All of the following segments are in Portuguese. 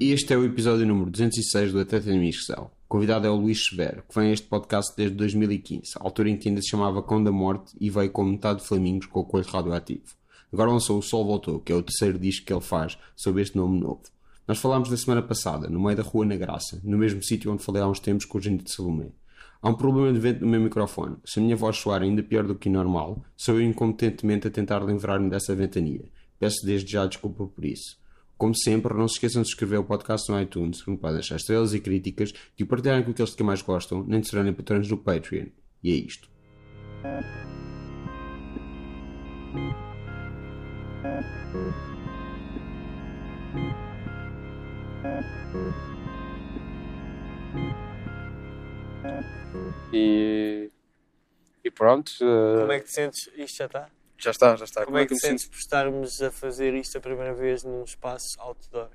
Este é o episódio número 206 do Atleta de Inscrição. O convidado é o Luís Severo, que vem a este podcast desde 2015, a altura em que ainda se chamava Cão da Morte e veio com metade de Flamingos com o coelho radioativo. Agora lançou O Sol Voltou, que é o terceiro disco que ele faz sob este nome novo. Nós falámos da semana passada, no meio da rua na Graça, no mesmo sítio onde falei há uns tempos com o Genito de Salomé. Há um problema de vento no meu microfone. Se a minha voz soar ainda pior do que normal, sou eu incompetentemente a tentar livrar-me dessa ventania. Peço desde já desculpa por isso. Como sempre, não se esqueçam de escrever o podcast no iTunes, podem deixar estrelas e críticas, de o partilharem com aqueles que mais gostam, nem de serem patrões do Patreon. E é isto. E, e pronto, eh, Como é que te sentes? Isto já está? já está, já está. Como é que te sentes sinto? por estarmos a fazer isto a primeira vez num espaço outdoor?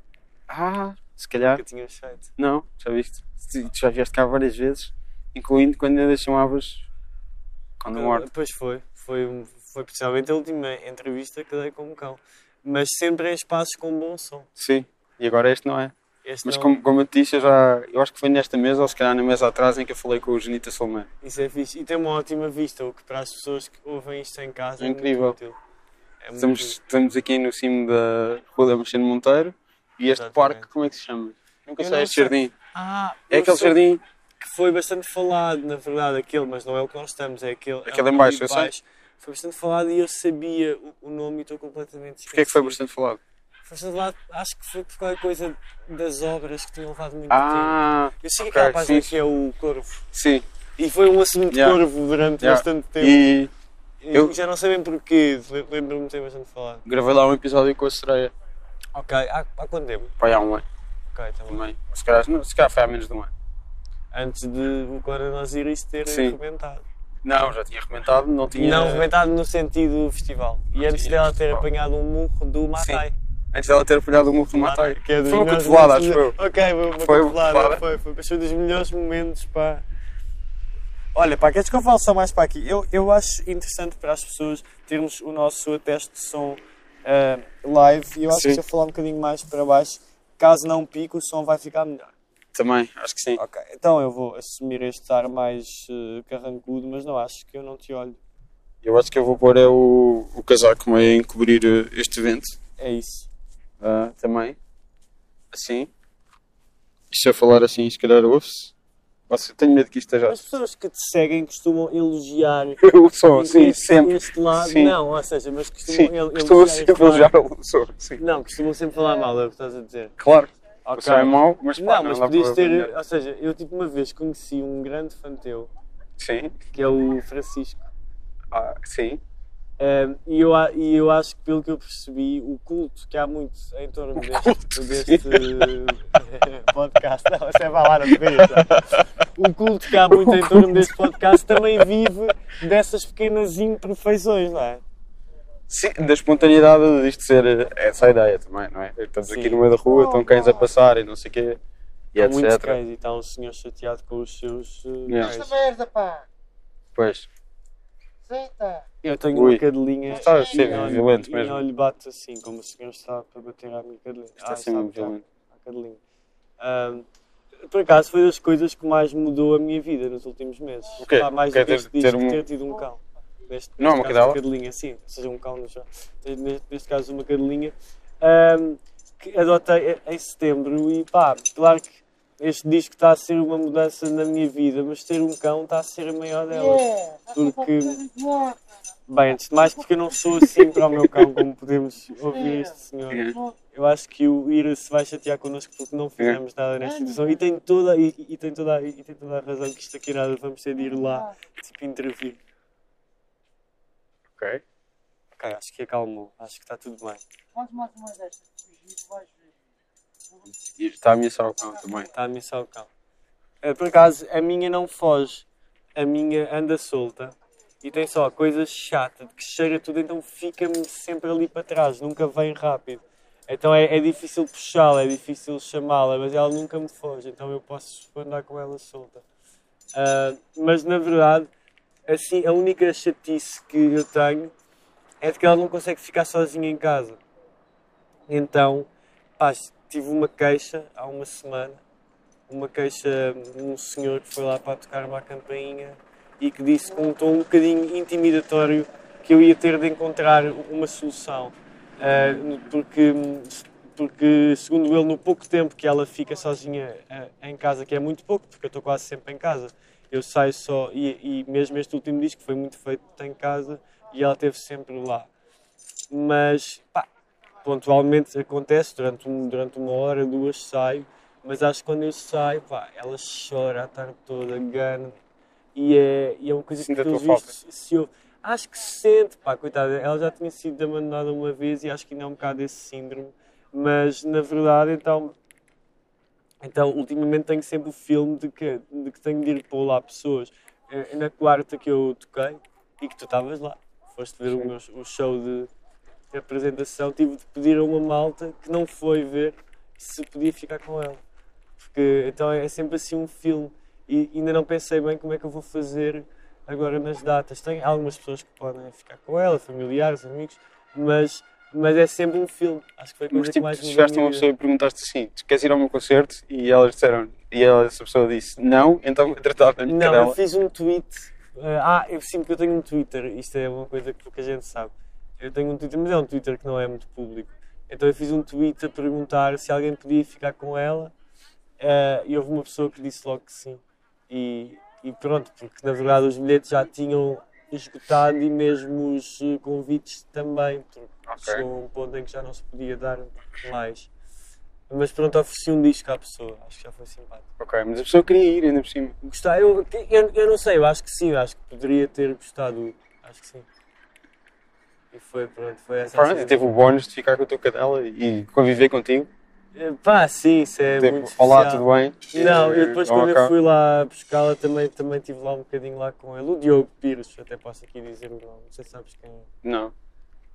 Ah, se calhar. Que tínhamos feito. Não, já viste? Tu já vieste cá várias vezes, incluindo quando ainda chamavas quando morte. Pois foi. Foi, foi precisamente a última entrevista que dei com o cão. Mas sempre em espaços com bom som. Sim, e agora este não é. Este Mas não- como, como eu te disse, eu já. Eu acho que foi nesta mesa, ou se calhar na mesa atrás, em que eu falei com o Genita Solomé. Isso é fixe. E tem uma ótima vista, o que para as pessoas que ouvem isto em casa É é, incrível. muito útil. É muito Estamos, útil. estamos aqui no cimo da Rua da Mexendo Monteiro e este Exatamente. parque, como é que se chama? Nunca Eu sei, este sei. jardim. Ah, É aquele sei jardim. que foi bastante falado, na verdade, aquele, mas não é o que nós estamos, é aquele. é Aquele o em baixo, ali eu de sei. Foi bastante falado e eu sabia o, o nome e estou completamente Porquê é que foi esquecido. bastante falado? Foi bastante falado, acho que foi por qualquer coisa das obras que tinham levado muito Ah, tempo. Eu sei ok, aquela página sim, que é o Corvo. sim. E foi um assunto de Yeah. Corvo durante Yeah. bastante tempo. E Eu eu- já não sei bem porquê, le- lembro-me de ter bastante falado. gravei lá um episódio com a sereia. Ok, há, há quanto tempo? Pai, há um ano Ok, também. também. Se calhar, não, se calhar foi há menos de um ano. Antes de o Coronavírus ter Sim. arrebentado. Não, já tinha arrebentado, não tinha. Não arrebentado no sentido festival. E Não antes tinha dela ter festival. apanhado um murro do Matai. Antes dela ter apanhado o murro do Matai. Que é dos Foi uma cotovelada, acho eu. Ok, uma Foi uma cotovelada. Foi, foi, foi dos melhores momentos, pá. Olha, pá, queres que eu fale só mais para aqui? Eu, eu acho interessante para as pessoas termos o nosso teste de som ah, live e eu acho Sim. que se eu falar um bocadinho mais para baixo, caso não pique, o som vai ficar melhor. Também, acho que sim. Ok, então eu vou assumir este ar mais eh, carrancudo, mas não acho que eu não te olho. Eu acho que eu vou pôr é o, o casaco meio a encobrir eh, este evento. É isso. Ah, também. Assim. Isto a falar assim, se calhar ouve-se. Eu tenho medo que isto esteja. As pessoas que te seguem costumam elogiar O som, sim, este, sempre. este lado. Sim. não, ou seja, mas costumam Sim, el- elogiar sempre elogiar o som. Sim. Não, costumam sempre falar mal, é o que estás a dizer. Claro, o Ok. som é mau, mas pá, Não, mas dá podias ter. Ou seja, eu tipo uma vez conheci um grande fã teu, Sim, que é o Francisco. ah, sim. Um, e, eu, e eu acho que, pelo que eu percebi, o culto que há muito em torno deste, deste podcast. Não, isso é falar a O culto que há muito em torno deste podcast também vive dessas pequenas imperfeições, não é? Sim, da espontaneidade disto ser eh, essa a ideia também, não é? Estamos Sim. aqui no meio da rua, estão cães a passar e não sei o quê, e Há muitos etc. cães e está um senhor chateado com os seus Yeah. cães. Esta merda, pá! Pois, Aceita! Eu tenho Ui. uma cadelinha Está a ser e violento e mesmo. não lhe bato assim, como o senhor está para bater à minha cadelinha. está Ah, assim muito sabe, violento. à cadelinha. Ahm, por acaso foi das coisas que mais mudou a minha vida nos últimos meses. O quê? Mais Quer do que ter- ter um- ter tido um cão. Neste, Não é neste uma caso, cadela? cadelinha, sim, ou seja, um cão no chão. Neste, neste caso, uma cadelinha. Ahm, que adotei em setembro e pá, claro que este disco está a ser uma mudança na minha vida, mas ter um cão está a ser a maior delas. Yeah! Porque- Bem, antes de mais, porque eu não sou assim para o meu cão, como podemos ouvir este senhor. Yeah. Eu acho que o Ira se vai chatear connosco porque não fizemos nada nesta situação e tem toda, e, e tem toda, e tem toda a razão que isto aqui nada, vamos ter de ir lá, tipo, intervir. Ok. Ok, acho que acalmou, acho que está tudo bem. Faz mais uma destas, vais ver. Está a ameaçar o cão também. Está a missar o cão. Eh, Por acaso, a minha não foge, a minha anda solta e tem só coisas chatas, que cheira tudo, então fica-me sempre ali para trás, nunca vem rápido. Então é, é difícil puxá-la, é difícil chamá-la, mas ela nunca me foge, então eu posso andar com ela solta. Ah, mas na verdade, assim, a única chatice que eu tenho é de que ela não consegue ficar sozinha em casa. Então, pá, tive uma queixa há uma semana, uma queixa de um senhor que foi lá para tocar uma campainha e que disse com um tom um bocadinho intimidatório que eu ia ter de encontrar uma solução. Ah, porque, porque, segundo ele, no pouco tempo que ela fica sozinha ah, em casa, que é muito pouco, porque eu estou quase sempre em casa, eu saio só, e, e mesmo este último disco foi muito feito em casa e ela esteve sempre lá. Mas, pá, pontualmente acontece, durante, um, durante uma hora, duas saio, mas acho que quando eu saio, pá, ela chora a tarde toda, gana, e é, e é uma coisa Sinto que pelos vistos se ouve. Acho que se sente, pá, coitada, ela já tinha sido abandonada uma vez e acho que ainda é um bocado esse síndrome, mas na verdade, então, então ultimamente tenho sempre o filme de que, de que tenho de ir pôr lá pessoas. Eh, Na quarta que eu toquei e que tu estavas lá, foste ver o, Sim. meu, o show de, de apresentação, tive de pedir a uma malta que não foi ver se podia ficar com ela. Porque então é sempre assim um filme e ainda não pensei bem como é que eu vou fazer agora nas datas. Tem algumas pessoas que podem ficar com ela, familiares, amigos, mas, mas é sempre um filme. Acho que foi a coisa Mas que tipo, mais tu mudou chegaste a uma pessoa e perguntaste assim: queres ir ao meu concerto? E elas disseram, e ela, essa pessoa disse não, então vou tratar da minha Não, eu fiz um tweet. eh, ah, eu sim, porque eu tenho um Twitter. Isto é uma coisa que pouca gente sabe. Eu tenho um Twitter, mas é um Twitter que não é muito público. Então eu fiz um tweet a perguntar se alguém podia ficar com ela. eh, e houve uma pessoa que disse logo que sim. E, e pronto, porque na verdade os bilhetes já tinham esgotado e mesmo os eh, convites também. Porque Ok. chegou a um ponto em que já não se podia dar mais. Mas pronto, ofereci um disco à pessoa. Acho que já foi simpático. Ok, mas a pessoa queria ir ainda por cima. Gostar, eu, eu, eu não sei, eu acho que sim, eu acho que poderia ter gostado, acho que sim. E foi, pronto, foi essa Pronto, cena. teve o bónus de ficar com a tua cadela e conviver contigo. Eh, Pá, sim, isso é Tipo, muito olá, especial. tudo bem? Não, eu depois Vão quando eu fui lá buscá-la também, também estive lá um bocadinho lá com ele. O Diogo Pires, até posso aqui dizer o nome, não sei se sabes quem é. Não.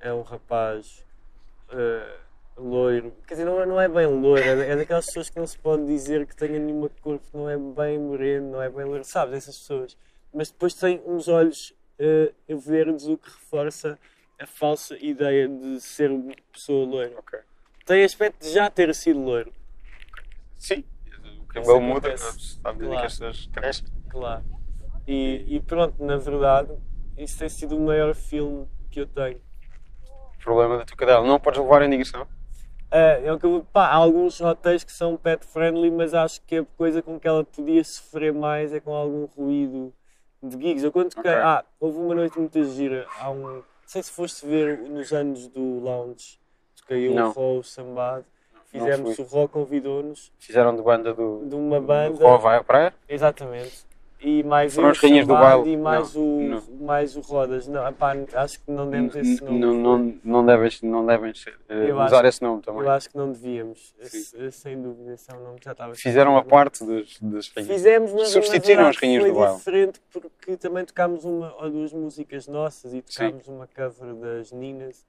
É um rapaz eh, loiro, quer dizer, não é, não é bem loiro, é, é daquelas pessoas que não se pode dizer que tenha nenhuma cor, porque não é bem moreno, não é bem loiro, sabes, essas pessoas. Mas depois tem uns olhos eh, verdes, o que reforça a falsa ideia de ser uma pessoa loira. Ok. Tem aspecto de já ter sido loiro, Sim. O cabelo muda, à medida que Claro. as pessoas crescem. claro. E, e pronto, na verdade, isso tem sido o maior filme que eu tenho. O problema da tua cadela. Não podes levar em digressão. É, é o que eu- pá, há alguns hotéis que são pet friendly, mas acho que a coisa com que ela podia sofrer mais é com algum ruído de gigs. Eu quando toquei, Ok. ah, houve uma noite muito gira, há um, sei se foste ver nos anos do lounge, toquei eu, o Rô, o Sambado, fizemos o Ró convidou-nos Fizeram de banda do. de uma do banda, Ró vai à praia. exatamente. E mais Foram eu, os rainhas do baile? e mais, Não, o, não. mais o Rodas. Não, epá, acho que não demos esse nome. Não, não, não devem, não devem Eu usar acho- esse nome também. Eu acho que não devíamos, Esse- sem dúvida, esse é um nome que já estava Fizeram a parte dos, das rainhas. Fizemos, mas Substituíram na as rainhas do baile. diferente porque também tocámos uma ou duas músicas nossas e tocámos uma cover das Ninas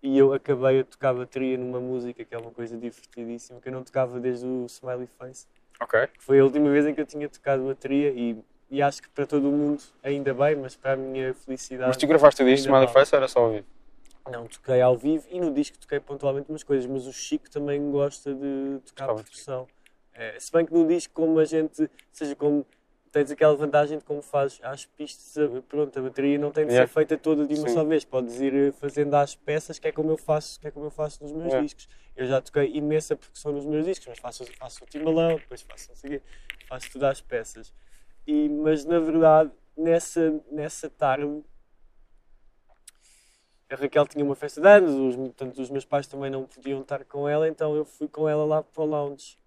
e eu acabei a tocar bateria numa música que é uma coisa divertidíssima que eu não tocava desde o Smiley Face. Ok. Foi a última vez em que eu tinha tocado bateria e, e acho que para todo o mundo ainda bem, mas para a minha felicidade. Mas tu gravaste o disco. Face ou era só ouvir? Não, toquei ao vivo e no disco toquei pontualmente umas coisas, mas o Chico também gosta de tocar Gostava de percussão. É, se bem que no disco, como a gente, seja, como tens aquela vantagem de como fazes às pistas, pronto, a bateria não tem de Yeah. ser feita toda de uma Sim. só vez, podes ir eh, fazendo às peças, que é como eu faço, que é como eu faço nos meus Yeah. discos. Eu já toquei imensa percussão nos meus discos, mas faço, faço o timbalão, depois faço não sei faço tudo às peças. E, mas na verdade, nessa, nessa tarde a Raquel tinha uma festa de anos, os, portanto, os meus pais também não podiam estar com ela, então eu fui com ela lá para o lounge.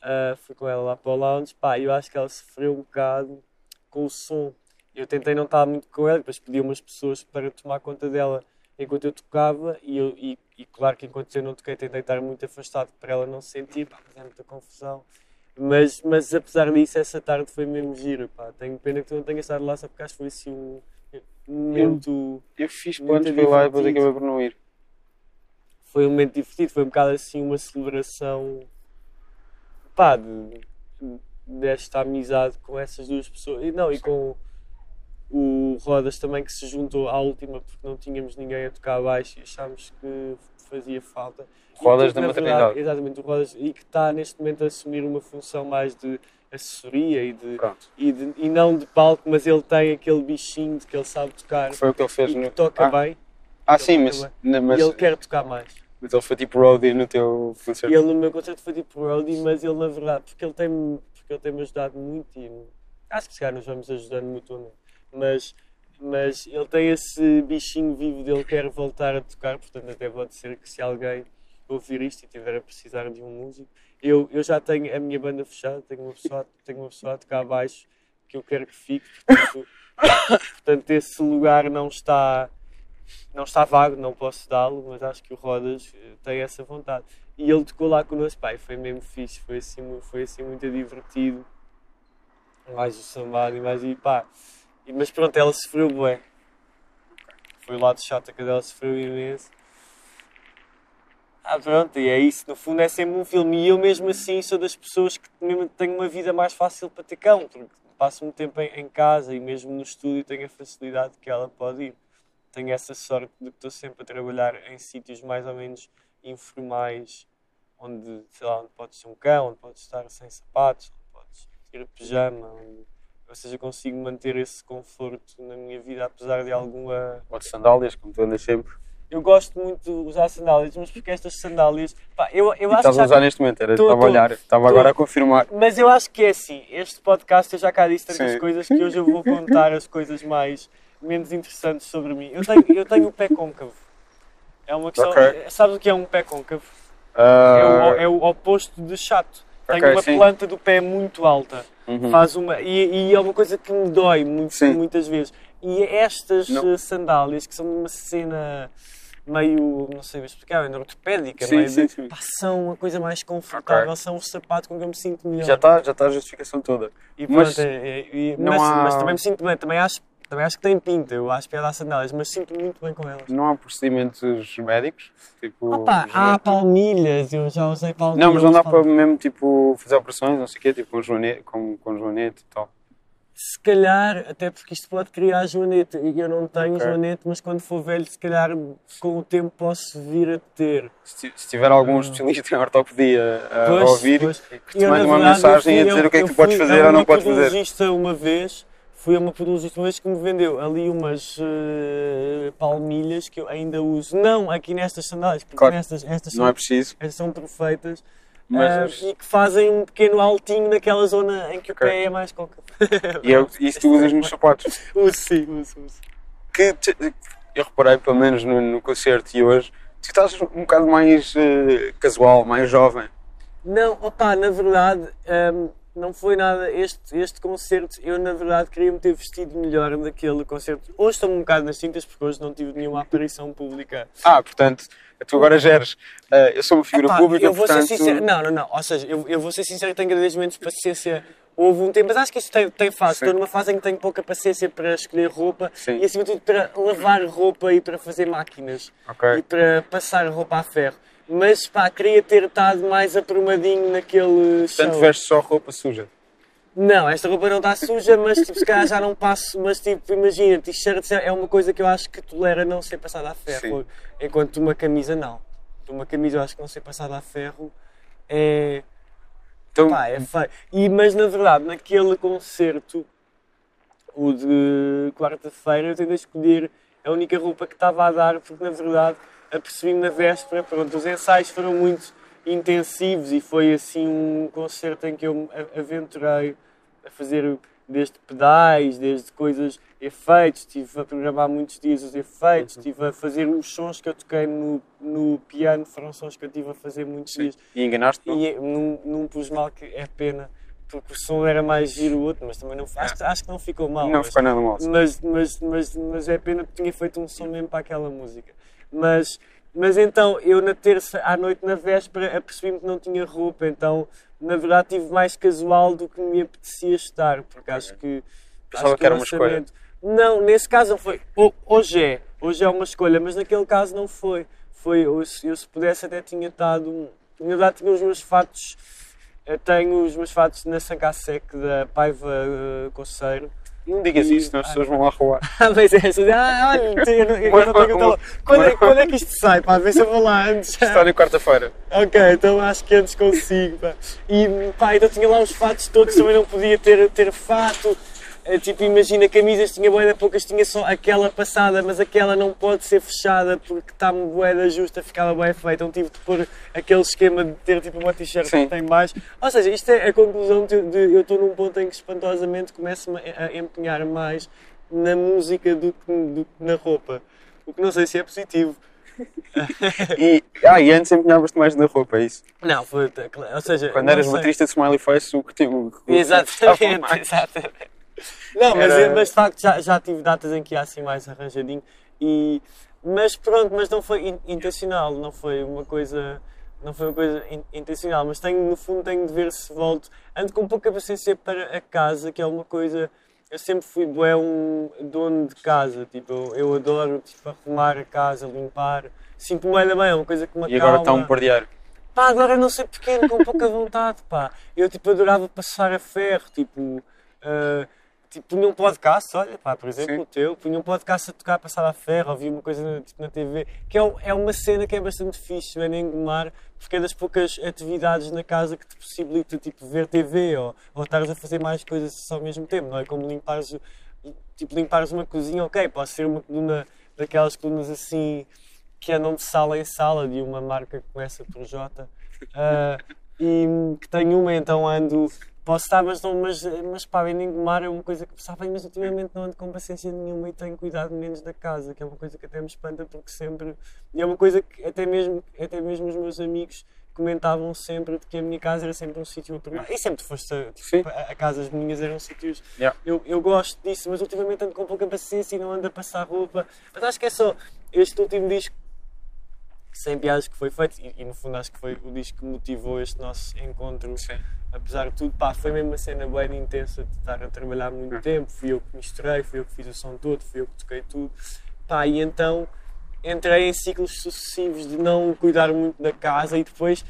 Ah, fui com ela lá para o lounge, pá, eu acho que ela sofreu um bocado com o som. Eu tentei não estar muito com ela, depois pedi umas pessoas para tomar conta dela enquanto eu tocava, e, eu, e, e claro que enquanto eu não toquei, tentei estar muito afastado para ela não sentir, pá, mas é muita confusão. Mas, mas apesar disso, essa tarde foi mesmo gira, pá. Tenho pena que tu não tenhas estado lá, só porque acho que foi assim um, momento. Eu fiz Muito planos, fui lá e depois acabei por não ir. foi um momento divertido, foi um bocado assim uma celebração pá, de- desta amizade com essas duas pessoas. E não, e com o Rodas também que se juntou à última porque não tínhamos ninguém a tocar baixo e achámos que fazia falta. Rodas que, da maternidade. verdade, Exatamente, o Rodas, e que está neste momento a assumir uma função mais de assessoria e, de, e, de- e não de palco, mas ele tem aquele bichinho de que ele sabe tocar Foi o que ele fez e que no. toca ah, bem ah, sim, mas, na- mas, e ele quer tocar mais. Mas ele foi tipo roadie no teu concerto. Ele no meu concerto foi tipo roadie, mas ele na verdade, porque ele tem porque ele tem-me ajudado muito e acho que se calhar nos vamos ajudando mutuamente. Mas, mas ele tem esse bichinho vivo dele quer voltar a tocar, portanto até pode ser que se alguém ouvir isto e tiver a precisar de um músico, eu, eu já tenho a minha banda fechada, tenho uma pessoa, tenho uma pessoa a tocar abaixo que eu quero que fique, portanto, portanto esse lugar não está não está vago, não posso dá-lo, mas acho que o Rodas eh, tem essa vontade. E ele tocou lá connosco, pai, foi mesmo fixe, foi assim, foi assim muito divertido. Mais o sambado e mais e pá. E, mas pronto, ela sofreu bué. Foi o lado chato que ela sofreu imenso. Ah, pronto, e é isso. No fundo é sempre um filme. E eu mesmo assim sou das pessoas que mesmo tenho uma vida mais fácil para ter cão, porque passo muito tempo em, em casa e mesmo no estúdio tenho a facilidade que ela pode ir. Tenho essa sorte de que estou sempre a trabalhar em sítios mais ou menos informais, onde, sei lá, onde podes ser um cão, onde podes estar sem sapatos, onde podes ir a pijama, onde, ou seja, consigo manter esse conforto na minha vida, apesar de alguma Ou de sandálias, como tu andas sempre. eu gosto muito de usar sandálias, mas porque estas sandálias. Pá, eu, eu E acho estás que a usar neste momento, era, Tô, estava a olhar, estava Tô. agora a confirmar. Mas eu acho que é assim. Este podcast eu já cá disse tantas Sim. coisas que hoje eu vou contar as coisas mais menos interessantes sobre mim. Eu tenho, eu tenho o pé côncavo. É uma questão. Ok. Sabes o que é um pé côncavo? É, Ah, o, é o oposto de chato. Tenho Ok, uma sim. planta do pé muito alta. uhum. Faz uma, e, e é uma coisa que me dói muito, Sim. muitas vezes. E estas Não. eh, sandálias, que são uma cena meio, não sei explicar, meio ortopédica, Sim, meio sim, de, sim. pá, são a coisa mais confortável, Ok. são os sapatos com que eu me sinto melhor. Já está já tá a justificação toda. E Mas pronto, é- é- não mas, há- mas também me sinto bem, também acho, também acho que tem pinta, eu acho piada às sandálias, mas sinto muito bem com elas. Não há procedimentos médicos? Tipo, Opa, há palmilhas, eu já usei palmilhas. Não, mas não dá para mesmo tipo, fazer operações, não sei o quê, tipo com joanete, com, com joanete e tal. Se calhar, até porque isto pode criar joanete, e eu não tenho Ok. joanete, mas quando for velho, se calhar com o tempo posso vir a ter. Se, se tiver algum especialista em ortopedia a Pois, ouvir, pois. que te Eu, mande uma mensagem eu a dizer o que é eu que tu podes fazer ou não podes fazer. podologista uma vez, fui a uma podologista uma vez que me vendeu ali umas eh, palmilhas que eu ainda uso. Não aqui nestas sandálias, porque Claro. nestas, estas Não são é preciso, Estas são perfeitas. mas. Ah, e que fazem um pequeno altinho naquela zona em que o Ok. pé é mais côncavo. E é, isso tu usas nos sapatos. uso sim, uso, uso. Que te- eu reparei, pelo menos no, no concerto e hoje, tu estás um bocado mais eh, casual, mais jovem. Não, opá, na verdade, ahm, não foi nada. Este, este concerto, eu na verdade queria me ter vestido melhor naquele concerto. Hoje estou um bocado nas tintas porque hoje não tive nenhuma aparição pública. Ah, portanto, tu agora geres. eh, eu sou uma figura Epá, pública, eu vou portanto. ser sincero. Não, não, não. Ou seja, eu, eu vou ser sincero que tenho menos paciência. Houve um tempo, mas acho que isto tem, tem fase. Sim. Estou numa fase em que tenho pouca paciência para escolher roupa Sim. e, acima de tudo, para lavar roupa e para fazer máquinas Ok. e para passar roupa a ferro. Mas pá, queria ter estado mais aprumadinho naquele Portanto, show. vestes só roupa suja. Não, esta roupa não está suja, mas tipo, se calhar já não passo. Mas tipo, imagina, t-shirts é uma coisa que eu acho que tolera não ser passada a ferro. Enquanto uma camisa não. Uma camisa eu acho que não ser passada a ferro é. Então, Pá, é feio. E, mas na verdade, naquele concerto, o de quarta-feira, eu tentei escolher a única roupa que estava a dar, porque na verdade apercebi-me na véspera. Pronto, os ensaios foram muito intensivos e foi assim um concerto em que eu me aventurei a fazer desde pedais, desde coisas, efeitos, estive a programar muitos dias os efeitos, estive a fazer os sons que eu toquei no, no piano, foram sons que eu estive a fazer muitos sim. dias. E enganaste-te? E não, não pus mal, que é pena, porque o som era mais giro o outro, mas também não, acho, acho que não ficou mal. Não mas, ficou nada mal. mas, mas, mas, mas é pena porque tinha feito um som mesmo para aquela música. Mas, mas então, eu na terça à noite, na véspera, apercebi-me que não tinha roupa, então na verdade tive mais casual do que me apetecia estar, porque acho que. Pensava acho que era uma escolha. Não, nesse caso não foi. Ho- Hoje é, hoje é uma escolha, mas naquele caso não foi. foi eu, se eu se pudesse até tinha estado. Na verdade tinha os meus fatos. Eu tenho os meus fatos na Sancasec da Paiva uh, Coceiro. Não digas E- isso, senão as pessoas vão lá roubar. Ah, mas é essa. Ah, olha, eu não- eu não tenho o tele- quando, é, quando é que isto sai? Pá, vê se eu vou lá antes. Está na quarta-feira. Ok, então acho que antes consigo. Pá. E pá, então tinha lá os fatos todos, também não podia ter, ter fato. Eh, Tipo, imagina, camisas tinha boeda poucas, tinha só aquela passada, mas aquela não pode ser fechada porque está uma boeda justa, ficava bem feita. Então tive de pôr aquele esquema de ter tipo uma t-shirt que tem mais. Ou seja, isto é a conclusão de, de- eu estou num ponto em que espantosamente começo-me a, a empenhar mais na música do que, do que na roupa. O que não sei se é positivo. E, ah, e antes empenhavas-te mais na roupa, é isso? Não, foi. Ou seja, Quando eras sei. baterista de Smiley Face, o que o Exatamente, exatamente. Não, mas, Era- mas de facto já, já tive datas em que ia assim mais arranjadinho. E, mas pronto, mas não foi in- intencional, não foi uma coisa. Não foi uma coisa in- intencional, mas tenho, no fundo tenho de ver se volto. Ando com pouca paciência para a casa, que é uma coisa. Eu sempre fui bué um dono de casa, tipo, eu, eu adoro tipo, arrumar a casa, limpar. Sinto-me bem, bem, é uma coisa que me E agora está um pardear. Pá, agora não sei porquê, com pouca vontade, pá. Eu, tipo, adorava passar a ferro, tipo... ah, tipo, punha um podcast, olha, pá, por exemplo, Sim. o teu, punha um podcast a tocar, passar a ferro, ouvia uma coisa na, tipo, na TV, que é, um- é uma cena que é bastante fixe, é nem engomar, porque é das poucas atividades na casa que te possibilita, tipo, ver TV ou, ou estares a fazer mais coisas ao mesmo tempo, não é? Como limpares, tipo, limpares uma cozinha, ok, pode ser uma coluna, daquelas colunas assim, que andam de sala em sala, de uma marca que começa por J. Ah, e que tenho uma, então ando. Posso estar, mas, não, mas, mas pá, bem engomar é uma coisa que sabem, mas ultimamente não ando com paciência nenhuma e tenho cuidado menos da casa, que é uma coisa que até me espanta porque sempre. E é uma coisa que até mesmo, até mesmo os meus amigos comentavam sempre de que a minha casa era sempre um sítio a tornar. E sempre foste a, tipo, a, a minhas eram sítios. Yeah. Eu, eu gosto disso, mas ultimamente ando com pouca paciência e não ando a passar roupa. Mas acho que é só este último disco sem piadas que foi feito e, e, no fundo acho que foi o disco que motivou este nosso encontro Sim. Apesar de tudo pá, foi mesmo uma cena bem intensa de estar a trabalhar muito Hum. tempo. Fui eu que misturei, fui eu que fiz o som todo fui eu que toquei tudo. Pá, e então entrei em ciclos sucessivos de não cuidar muito da casa e depois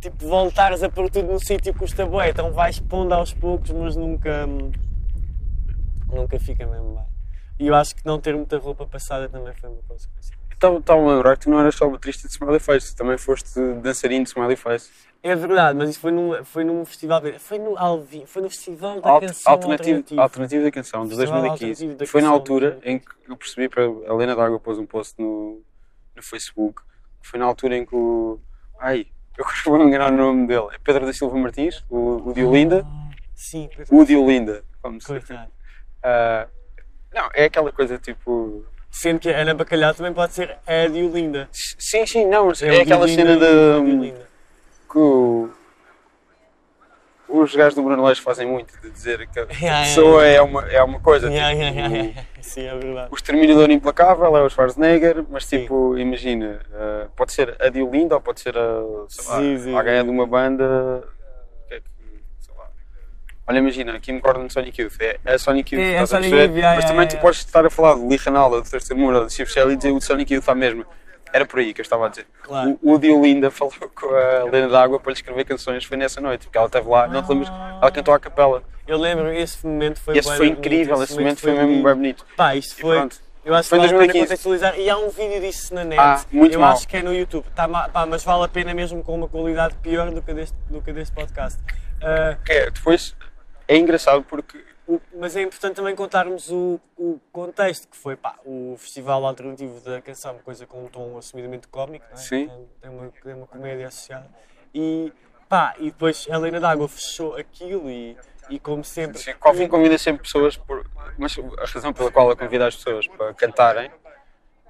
tipo voltares a pôr tudo no sítio custa bué, então vais pondo aos poucos mas nunca nunca fica mesmo bem. E eu acho que não ter muita roupa passada também foi uma consequência estava a lembrar que tu não eras só baterista de Smiley Face, também foste dançarino de Smiley Face. É verdade, mas isso foi num, foi num festival. Foi no Alvin, foi no Festival da Alt- Canção alternativo, da canção, de Festival 2015. Alternativo da Foi na altura Alternativa. em que eu percebi, para a Helena D'Água pôs um post no, no Facebook, foi na altura em que o. Ai, eu vou me enganar no nome dele. É Pedro da Silva Martins, o, o Diolinda. Ah, sim, Pedro. O Diolinda, como se. Ah, Não, é aquela coisa tipo. Sendo que a Ana Bacalhau também pode ser a Diolinda. Sim, sim, não, é, o aquela cena o de. Diolinda. Que o- os gajos do Bruno Leix fazem muito, de dizer que a yeah, pessoa é uma, é uma coisa. Yeah, tipo, yeah, yeah, yeah. Sim, é verdade. O Exterminador Implacável é o Schwarzenegger, mas tipo, imagina, uh, pode ser a Diolinda ou pode ser a, lá, Sim, sim, alguém sim. de uma banda. que é que- lá. Olha, imagina, Kim Gordon de Sonic Youth, é a Sonic Youth, É, a Sonic? Youth, yeah, mas yeah, também yeah. tu podes estar a falar de Lee Ranaldo, de Terceiro Mundo, de Steve Shelley e dizer o Sonic Youth à mesma. Era por aí que eu estava a dizer. Claro. O, o Diolinda falou com a Helena D'Água para lhe escrever canções, foi nessa noite, porque ela esteve lá, não te lembras? Ela cantou à capela. Eu lembro, esse momento foi esse foi incrível, esse momento foi mesmo bem bonito. Pá, isto E foi. Eu acho Foi que vale a pena 2015. contextualizar. E há um vídeo disso na net. Ah, muito eu mau. acho que é no YouTube. Tá, pá, mas vale a pena mesmo com uma qualidade pior do que a deste, do que deste podcast. Ah, É, depois é engraçado porque o- mas é importante também contarmos o, o contexto que foi pá, o Festival Alternativo da Canção, uma coisa com um tom assumidamente cómico, não é? Sim. Tem, tem uma, tem uma comédia associada. E, pá, e depois a Helena D'Água fechou aquilo e, e como sempre. Sim, Coffee convida sempre pessoas, por, mas a razão pela qual ela convida as pessoas para cantarem,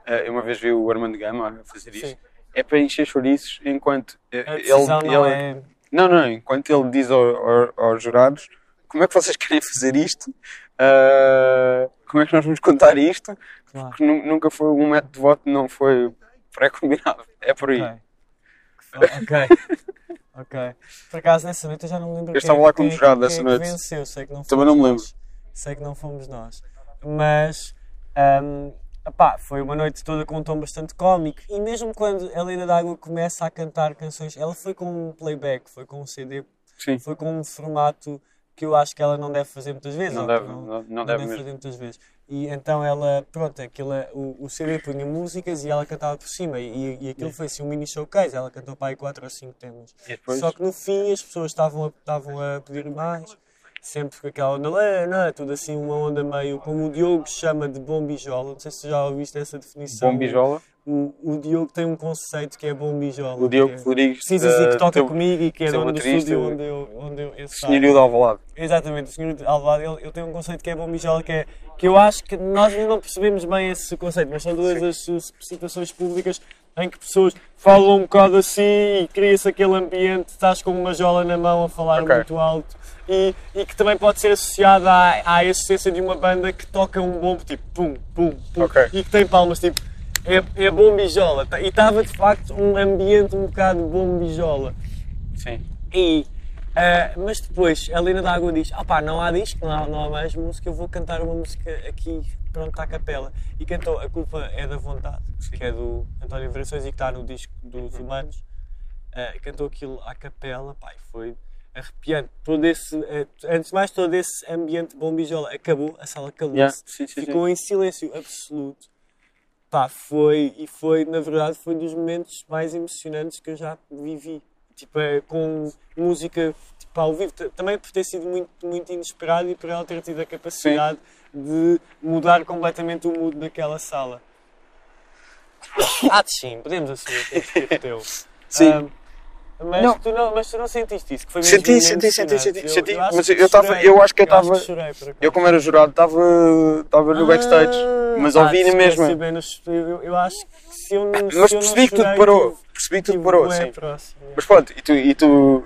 eh, eu uma vez vi o Armando Gama a fazer isso, Sim. é para encher chouriços enquanto eh, A ele, decisão não ele- é. não, não, enquanto ele diz ao- ao- aos jurados como é que vocês querem fazer isto, Ah, como é que nós vamos contar isto, Claro. porque nu- nunca foi um método de voto, não foi pré-combinado, é por aí. Ok. Ok. Por acaso, nessa noite eu já não me lembro Eu estava lá jurado quem dessa noite. venceu. Sei que não Também não me lembro. nós. Sei que não fomos nós. Mas, ahm, epá, foi uma noite toda com um tom bastante cómico. E mesmo quando a Helena D'Água começa a cantar canções, ela foi com um playback, foi com um CD, Sim. foi com um formato que eu acho que ela não deve fazer muitas vezes. Não deve, que não, não deve mesmo. fazer muitas vezes. E então ela, pronto, aquilo, é- o, o CD punha músicas e ela cantava por cima. E, e aquilo foi assim um mini showcase. Ela cantou para aí 4 ou 5 temas. Só que no fim as pessoas estavam a, estavam a pedir mais. Sempre com aquela onda, "Lé, não é? Tudo assim, uma onda meio, como o Diogo chama de bombijola. Não sei se já ouviste essa definição. Bombijola. O, o Diogo tem um conceito que é bombijola. O Diogo é- Rodrigues. Precisas dizer que eh, toca teu comigo e que é dono do estúdio o- onde eu, onde eu, esse Senhorio de Alvalade. Exatamente, o senhor de Alvalade, ele, ele tem um conceito que é bombijola, que é que eu acho que nós não percebemos bem esse conceito, mas são duas as, as situações públicas em que pessoas falam um bocado assim e cria-se aquele ambiente, estás com uma jola na mão a falar Ok. muito alto e, e que também pode ser associado à, à essência de uma banda que toca um bombo tipo pum, pum, pum Ok. e que tem palmas tipo é, é bombijola e estava de facto um ambiente um bocado bombijola. Sim. E, ah, mas depois a Helena D'Água diz: ah pá, não há disco, não há, não há mais música, eu vou cantar uma música aqui, pronto, à capela. E cantou A Culpa é da Vontade, que é do António Variações e que está no disco dos Humanos. Ah, cantou aquilo à capela, pá, e foi arrepiante. Todo esse, eh, antes de mais, todo esse ambiente bombijola acabou, a sala calou-se, Yeah, sim, sim, ficou em silêncio absoluto. Pá, foi, e foi, na verdade, foi dos momentos mais emocionantes que eu já vivi. Tipo, é, com música tipo, ao vivo, também por ter sido muito, muito inesperado e por ela ter tido a capacidade de mudar completamente o mood daquela sala. Ah, sim, podemos assumir que é teu. Sim. Ah, mas, Não. Tu não, mas tu não sentiste isso? Que foi mesmo Senti, senti, senti, senti, Eu- senti, eu mas que eu tava- chorei. eu acho que eu acho tava- chorei, por acaso. Eu, como era jurado, estava estava no backstage. Ah, Mas ouvi na mesma. Eu, eu acho que se eu não. Mas não percebi que tudo parou. Percebi que tudo parou, sim. próximo. Mas pronto, e tu, e tu,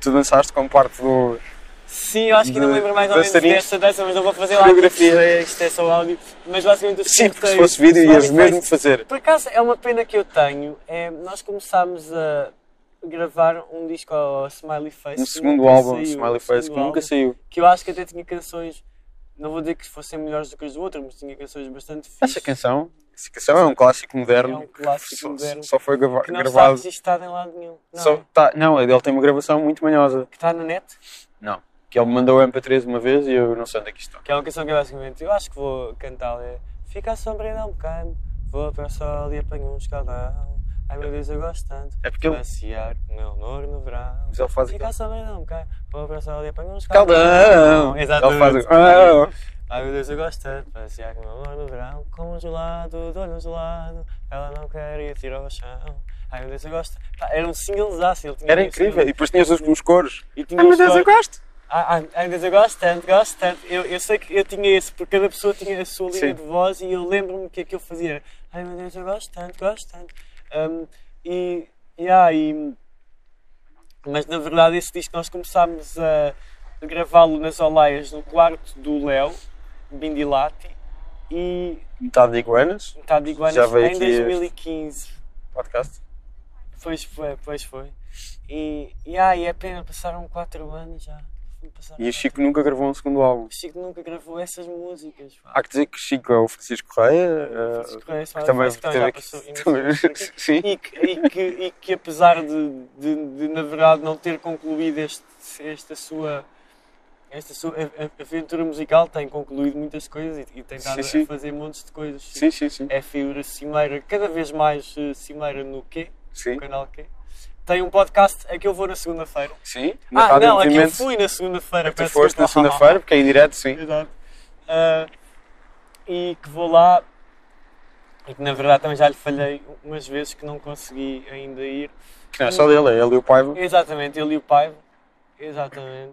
tu dançaste como parte do. Sim, eu acho que de- lembro mais ou menos desta dança, mas não vou fazer lá. Coreografia. porque Isto é só áudio. Mas basicamente Sim, porque se fosse vídeo ias mesmo fazer. Por acaso é uma pena que eu tenho. É, nós começámos a gravar um disco ao Smiley Face. Um segundo álbum, saiu, Smiley Face, que nunca saiu. Que eu acho que até tinha canções. Não vou dizer que fossem melhores do que as do outro, mas tinha canções bastante Essa fixas. canção, essa canção é um clássico moderno. É um clássico só, moderno. Só foi grava- que não está gravado. registado em lado nenhum. Não, Só, é? tá, não, ele tem uma gravação muito manhosa. que está na net. Não. Que ele me mandou o MP3 uma vez e eu não sei onde é que está. Que é uma canção que é basicamente, eu acho que vou cantar. É, Fica a sombra um bocado, vou para o sol e apanho um escaldão. Ai meu Deus, eu gosto tanto. É porque ele- Passear com o meu amor no verão. Mas ele faz Fica a aquilo. sombra um bocado, vou para o e apanho um escaldão. Caldão! Ele Exatamente. faz aquilo. Ah, Ai meu Deus, eu gosto tanto. Passear com o meu amor no verão. Com um gelado, de olho gelado. Ela não quer ir tirar ao chão. Ai meu Deus, eu gosto. Pá, era um singlezaço. ele tinha Era um incrível. single. E depois tinhas os, os coros. E tinha Ai meu Deus, eu gosto! Ah, ah, ai, mas eu gosto tanto, gosto tanto. Eu, eu sei que eu tinha esse, porque cada pessoa tinha a sua linha Sim. de voz e eu lembro-me que aquilo fazia. Ai meu Deus, eu gosto tanto, gosto tanto. Um, e, e, ah, e- Mas na verdade, esse disco nós começámos a, gravá-lo nas Olaias no quarto do Léo, Bindilati, e Metade de iguanas. metade de Iguanas Já veio em aqui este- 2015. Podcast. Pois foi, pois foi. E, e, ah, e é pena, passaram 4 anos já. E o Chico nunca gravou um segundo álbum. O Chico nunca gravou essas músicas. pá. Há que dizer que o Chico é o Francisco Correia. eh, Francisco Correia, que também que teve vezes. Sim. E que, e, que, e que apesar de, de, de, na verdade não ter concluído este, esta sua esta sua aventura musical tem concluído muitas coisas e, e tem estado a fazer montes de coisas. Sim, sim, sim. É figura cimeira, cada vez mais eh, cimeira no quê? Sim. No canal quê? Tem um podcast a que eu vou na segunda-feira. Sim. Na Ah, Rádio não, a que eu Movimento. fui na segunda-feira. Tu peço foste na desculpa. segunda-feira, porque é em direto, sim. Exato. Ah, e que vou lá e que na verdade também já lhe falhei umas vezes que não consegui ainda ir. Que não é só dele, é ele e o Paiva. Exatamente, ele e o Paiva. Exatamente.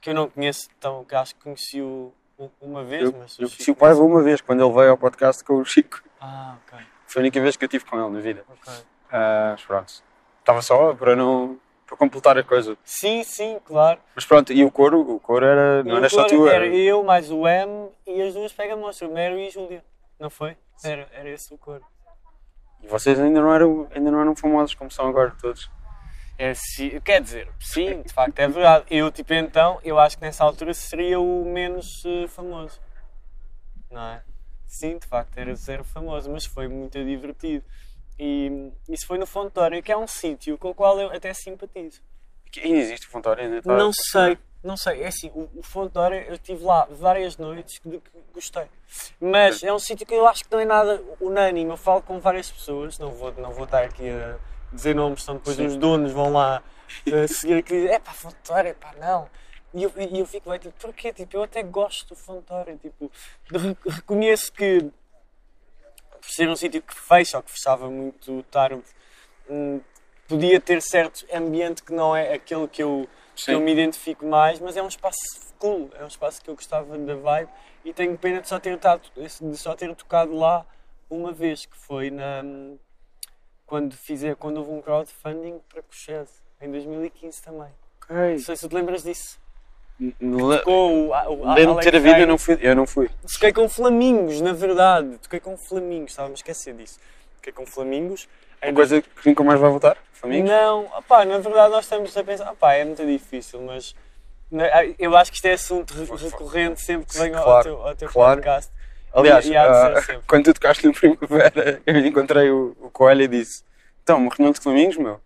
Que eu não conheço tão, que acho que conheci-o u- uma vez, Eu, mas. eu conheci o Paiva uma vez, quando ele veio ao podcast com o Chico. Ah, ok. Foi a única vez que eu tive com ele na vida. ok. Ah, mas pronto. Estava só para não. para completar a coisa. Sim, sim, claro. Mas pronto, e o coro? O coro era. Não era só tu, Era eu, mais o M e as duas pega monstro, o Mero e Júlia. Não foi? Era, era esse o coro. E vocês ainda não, eram, ainda não eram famosos como são agora todos. É, sim, quer dizer, sim, de facto é verdade. Eu, tipo, então, eu acho que nessa altura seria o menos eh, famoso. Não é? Sim, de facto, era zero famoso, mas foi muito divertido. E isso foi no Fontório, que é um sítio com o qual eu até simpatizo. Que ainda existe o Fontório, ainda está- Não sei, não sei. É assim, o, o Fontório, eu estive lá várias noites de que gostei. Mas é um sítio que eu acho que não é nada unânime. Eu falo com várias pessoas, não vou, não vou estar aqui a dizer nomes, senão depois Sim. os donos vão lá eh, seguir aqui e dizer: é pá, Fontório, é pá, não. E eu, e eu fico bem, tipo, porquê? Tipo, eu até gosto do Fontório. Tipo, re- reconheço que por ser um sítio que fecha ou que fechava muito tarde, hum, podia ter certo ambiente que não é aquele que eu, que eu me identifico mais, mas é um espaço cool, é um espaço que eu gostava da vibe e tenho pena de só ter, de só ter tocado lá uma vez, que foi na, quando, fizer, quando houve um crowdfunding para Cochese, em 2015 também. Não sei se tu te lembras disso. Com o, o, Lembro de ter a vida, eu não fui. Eu não fui. Toquei com flamingos, na verdade. Toquei com flamingos, estava a me esquecer disso. Toquei com flamingos. Uma coisa que nunca mais vai voltar. Amigos? Não, opá, na verdade nós estamos a pensar, opá, é muito difícil, mas eu acho que isto é assunto re- recorrente sempre que venho ao Claro, teu, ao teu claro. podcast. Aliás, sempre. quando tu tocaste no Primavera, eu encontrei o, o Coelho e disse: Então, uma reunião de Flamingos, meu?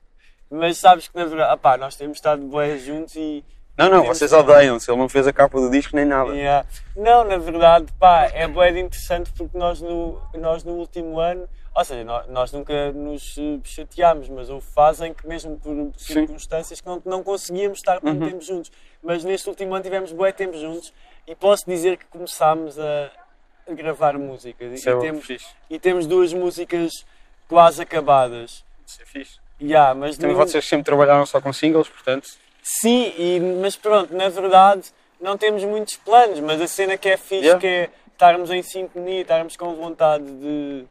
Mas sabes que na verdade, opá, nós temos estado bué juntos e. Não, não, vocês odeiam-se. Ele não fez a capa do disco nem nada. Yeah. Não, na verdade, pá, é de interessante porque nós no, nós no último ano, ou seja, nós, nós nunca nos eh, chateámos, mas houve fases em que mesmo por circunstâncias que não, não conseguíamos estar tanto Uhum. tempo juntos. Mas neste último ano tivemos bué tempo juntos e posso dizer que começámos a, a gravar músicas. Isso E, é temos, fixe. e temos duas músicas quase acabadas. Isso é fixe. Yeah, mas Também não- vocês sempre trabalharam só com singles, portanto. Sim, e, mas pronto, na verdade não temos muitos planos, mas a cena que é fixe Yeah. que é estarmos em sintonia, estarmos com vontade de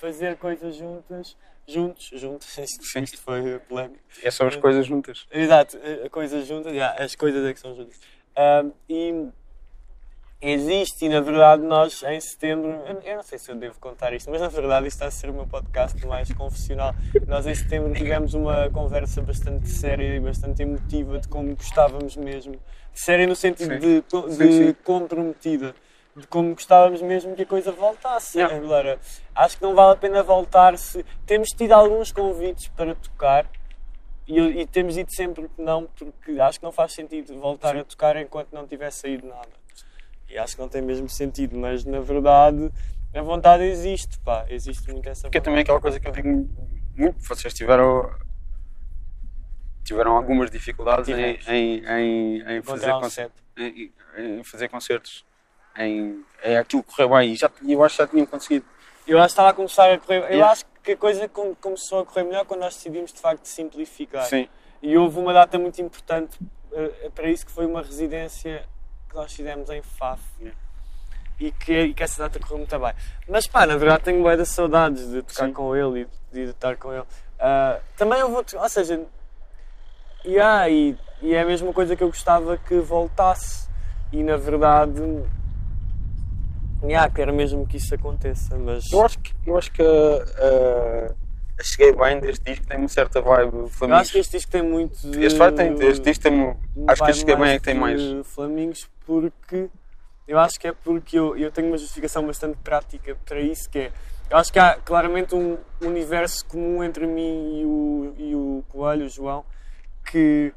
fazer coisas juntas, juntos, juntos, isto, isto foi polémico. É só as coisas juntas. Exato, eh, coisas juntas, yeah, as coisas é que são juntas. Ahm, e existe, e na verdade nós em setembro, eu, não sei se eu devo contar isto, mas na verdade isto está a ser o meu podcast mais confessional. Nós em setembro tivemos uma conversa bastante séria e bastante emotiva de como gostávamos mesmo. Séria no sentido Sim. de, co- Sim, de sim. comprometida. De como gostávamos mesmo que a coisa voltasse. Yeah. Agora, acho que não vale a pena voltar se. Temos tido alguns convites para tocar, e, e temos dito sempre que não, porque acho que não faz sentido voltar a tocar enquanto não tiver saído nada. E acho que não tem mesmo sentido, mas na verdade a vontade existe, pá, existe muito essa Porque é vontade. também aquela coisa que eu digo muito. Vocês tiveram. Tiveram algumas dificuldades em, em, em, em fazer um em, em fazer concertos em, em aquilo correr bem e já, e eu acho que já tinham conseguido. Eu acho que estava a começar a correr. Eu Yeah. acho que a coisa com- começou a correr melhor quando nós decidimos de facto simplificar. Sim, E houve uma data muito importante eh, para isso que foi uma residência que nós fizemos em Faf. Yeah. E que, e que essa data correu muito bem. Mas pá, na verdade tenho bué de saudades de tocar Sim. com ele e de, de estar com ele. Ah, também eu vou, ou seja, yeah, e, e é a mesma coisa que eu gostava que voltasse. E na verdade, yeah, quero mesmo que isso aconteça. Mas eu acho que, eu acho que a, a Cheguei Bem deste disco tem uma certa vibe eu Flamingos. acho que este disco tem muito de. Este vai tem, este disco tem, um acho que a Cheguei Bem é que tem mais. Flamingos porque eu acho que é porque eu, eu tenho uma justificação bastante prática para isso que é eu acho que há claramente um universo comum entre mim e o, e o Coelho, o João, que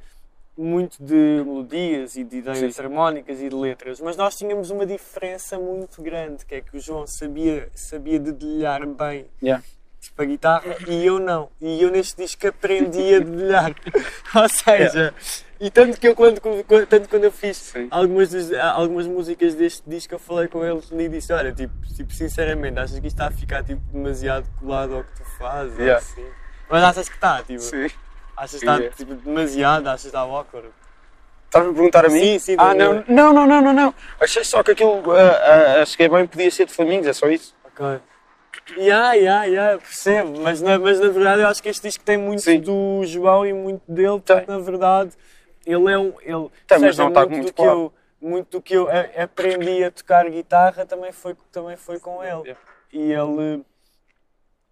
muito de melodias e de ideias Sim. harmónicas e de letras, mas nós tínhamos uma diferença muito grande, que é que o João sabia, sabia dedilhar bem Yeah. Tipo, a guitarra e eu não. E eu neste disco aprendi a dedilhar. Ou seja, e tanto que eu quando, quando- tanto quando eu fiz Sim. algumas, algumas músicas deste disco eu falei com ele e disse, olha, tipo, tipo, sinceramente, achas que isto está a ficar tipo, demasiado colado ao que tu fazes? Yeah. assim? Mas achas que está, tipo, Sim. achas que está Yeah. tipo, demasiado, achas que está awkward? Estás-me a perguntar a mim? Sim, sim, Ah, não, não, não, não, não, não. Achei só que aquilo, a Cheguei Bem podia ser de Flamingos, é só isso. Ok. Yeah, yeah, yeah, percebo, mas na, mas na verdade eu acho que este disco tem muito Sim. do João e muito dele, porque na verdade ele é um. Ele, Tem, mas seja, não está muito, muito do que claro. eu, muito do que eu aprendi a tocar guitarra também foi, também foi com ele. E ele.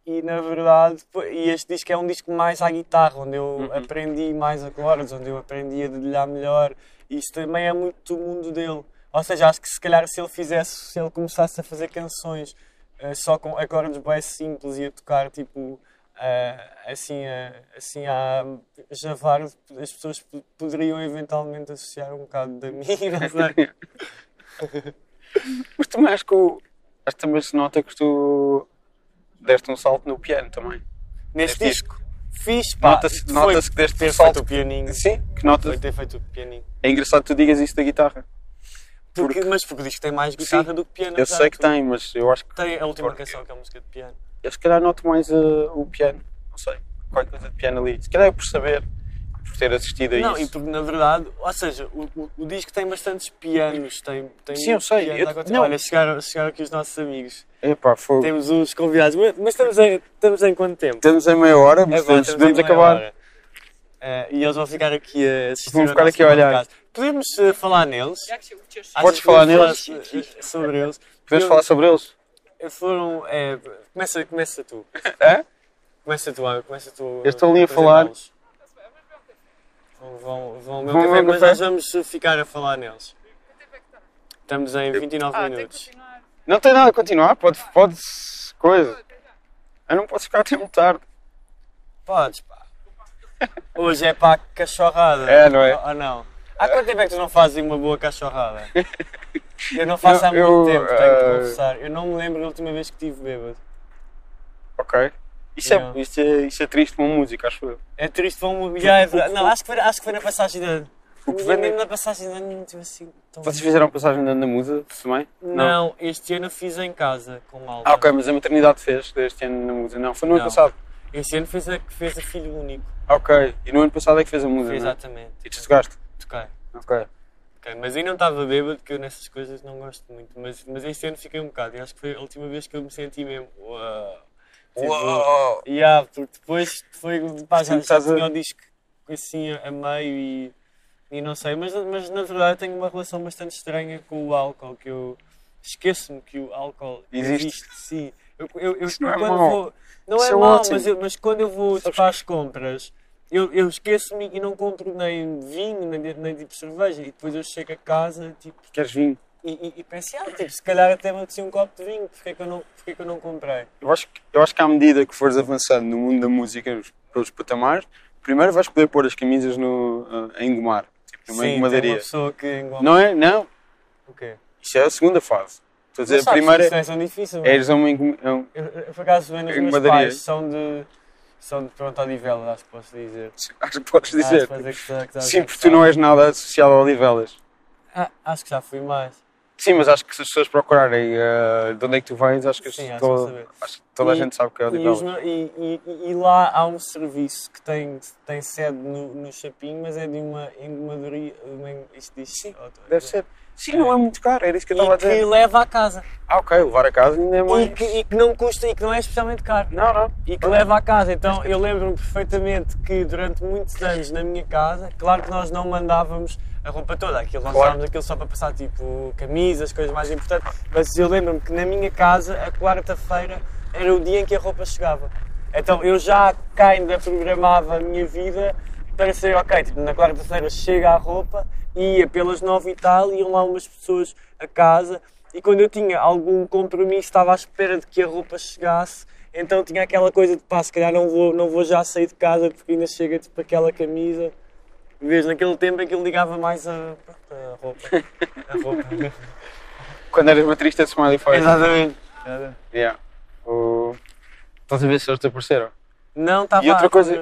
E na verdade, e este disco é um disco mais à guitarra, onde eu Uhum. aprendi mais acordes, onde eu aprendi a dedilhar melhor. E isso também é muito do mundo dele. Ou seja, acho que se calhar se ele fizesse, se ele começasse a fazer canções só com acordes bem simples e a tocar tipo eh, assim, a, assim a javar, as pessoas poderiam eventualmente associar um bocado da mim, não sei. Mas também acho que, o- acho que também se nota que tu deste um salto no piano também. Neste Neste disco, fiz, pá. Nota-se foi nota que deste ter um salto. feito o pianinho. Sim, que Foi nota ter feito o pianinho. É engraçado que tu digas isso da guitarra. Porque, Porque- mas porque o disco tem mais guitarra Sim, do que piano. Eu sei que tudo. tem, mas eu acho que Tem a última Porque- canção que é a música de piano. eu se calhar noto mais uh, o piano. Não sei. Qualquer coisa de piano ali. Se calhar é por saber, por ter assistido a Não, e isso. porque na verdade, ou seja, o, o, o disco tem bastantes pianos. Tem, tem Sim, eu sei, eu- não. Olha, chegaram, chegaram aqui os nossos amigos. Epá, fogo. Temos os convidados. Mas, estamos, em, estamos em quanto tempo? Temos em meia hora, É, mas pá, podemos, estamos acabar. hora. Eh, e eles vão ficar aqui a assistir. Ao ficar aqui a olhar. podcast. Podemos eh, falar neles? Podes falar neles? sobre eles. Podemos falar sobre eles? eh, Foram. eh, começa, começa tu. É? Começa tu, começa tu. Eu estou ali a falar. apresentá-los. Vão, vão, vão ao meu Vão ao café, mas café? nós vamos ficar a falar neles. Estamos em 29 Ah, tem minutos. continuar. Não tem nada a continuar, pode, pode coisa. Eu não posso ficar até muito tarde. Podes, pá. Hoje é para a cachorrada. É, não é? Ou, ou não? Há quanto tempo é que tu não fazes uma boa cachorrada? Eu não faço há muito Eu- tempo, tenho de eh, confessar. Eu não me lembro da última vez que estive bêbado. Ok. Isso, é, Não. isso, é, isso é triste com música, acho eu. É triste, vão já é verdade. Não, acho que foi, acho que foi na passagem de O que Mesmo vem- na passagem de ano não tive assim tão... Vocês fizeram passagem de ano na musa também? Não, este ano fiz em casa com malta. Ah, ok, mas a maternidade fez deste ano na musa. Não, foi no ano Não. passado. Este ano fez a, fez a filho único. Ok, e no ano passado é que fez a musa, não é? Exatamente. E tu tocaste? Toquei. Ok. Ok, Mas aí não estava bêbado, que eu nessas coisas não gosto muito. Mas, mas este ano fiquei um bocado. E acho que foi a última vez que eu me senti mesmo. Uau! Tipo, Uau! Yeah, porque depois foi, pá, já, já a- tinha o disco assim a, a meio e, e não sei, mas, mas na verdade tenho uma relação bastante estranha com o álcool, que eu esqueço-me que o álcool Existe. sim. Eu, eu, eu, Isso não é quando mau. vou. Não Isso é é ótimo. mas, eu- mas quando eu vou Sabes tipo, às compras, eu, eu esqueço-me e não compro nem vinho, nem, nem tipo cerveja, e depois eu chego a casa tipo, Queres vinho? e, e, e penso, ah, tipo, se calhar até me apetecia um copo de vinho, porque é que eu não, porque é que eu não comprei? Eu acho, que, eu acho que à medida que fores avançando no mundo da música, pelos patamares, primeiro vais poder pôr as camisas no, ah, a engomar, tipo, numa Sim, tem engomadaria. uma pessoa que engoma. Não é? Não. O quê? Isso é a segunda fase. Estou a dizer, a primeira isso não é tão difícil. é ires a uma engom- a um- Eu, eu, por acaso, vendo os meus Engomadaria. pais, são de... São de pronto Odivelas, acho que posso dizer. Acho que podes dizer. fazer que que Sim, que porque tu não és nada associado a Olivelas. Ah, acho que já fui mais. Sim, mas acho que se as pessoas procurarem ah, de onde é que tu vens, acho que, Sim, acho toda, acho que toda a E- gente sabe que é meu- e- e- e- e lá há um serviço que tem, tem sede no, no Chapim, mas é de uma engomadoria. Uma, en- isto diz Sim, Deve ser. Sim, não é muito caro, era isso que eu estava a E que dizer. leva à casa. Ah, ok, levar a casa ainda é mais. E que, e que não custa e que não é especialmente caro. Não, não. e que leva à casa. Então eu lembro-me perfeitamente que durante muitos anos na minha casa, claro que nós não mandávamos a roupa toda, aquilo, nós Claro. usávamos aquilo só para passar tipo camisas, coisas mais importantes, mas eu lembro-me que na minha casa a quarta-feira era o dia em que a roupa chegava. Então eu já ainda programava a minha vida para ser ok, tipo, na quarta-feira chega a roupa, ia pelas nove e tal, iam lá umas pessoas a casa e quando eu tinha algum compromisso estava à espera de que a roupa chegasse, então tinha aquela coisa de pá, se calhar não vou, não vou já sair de casa porque ainda chega tipo aquela camisa. Vês, naquele tempo em que eu ligava mais a, a roupa. A roupa. Quando eras baterista de Smiley Face. Exatamente. Yeah. O... Estás a ver se eles te apareceram? Não, estava E outra coisa-.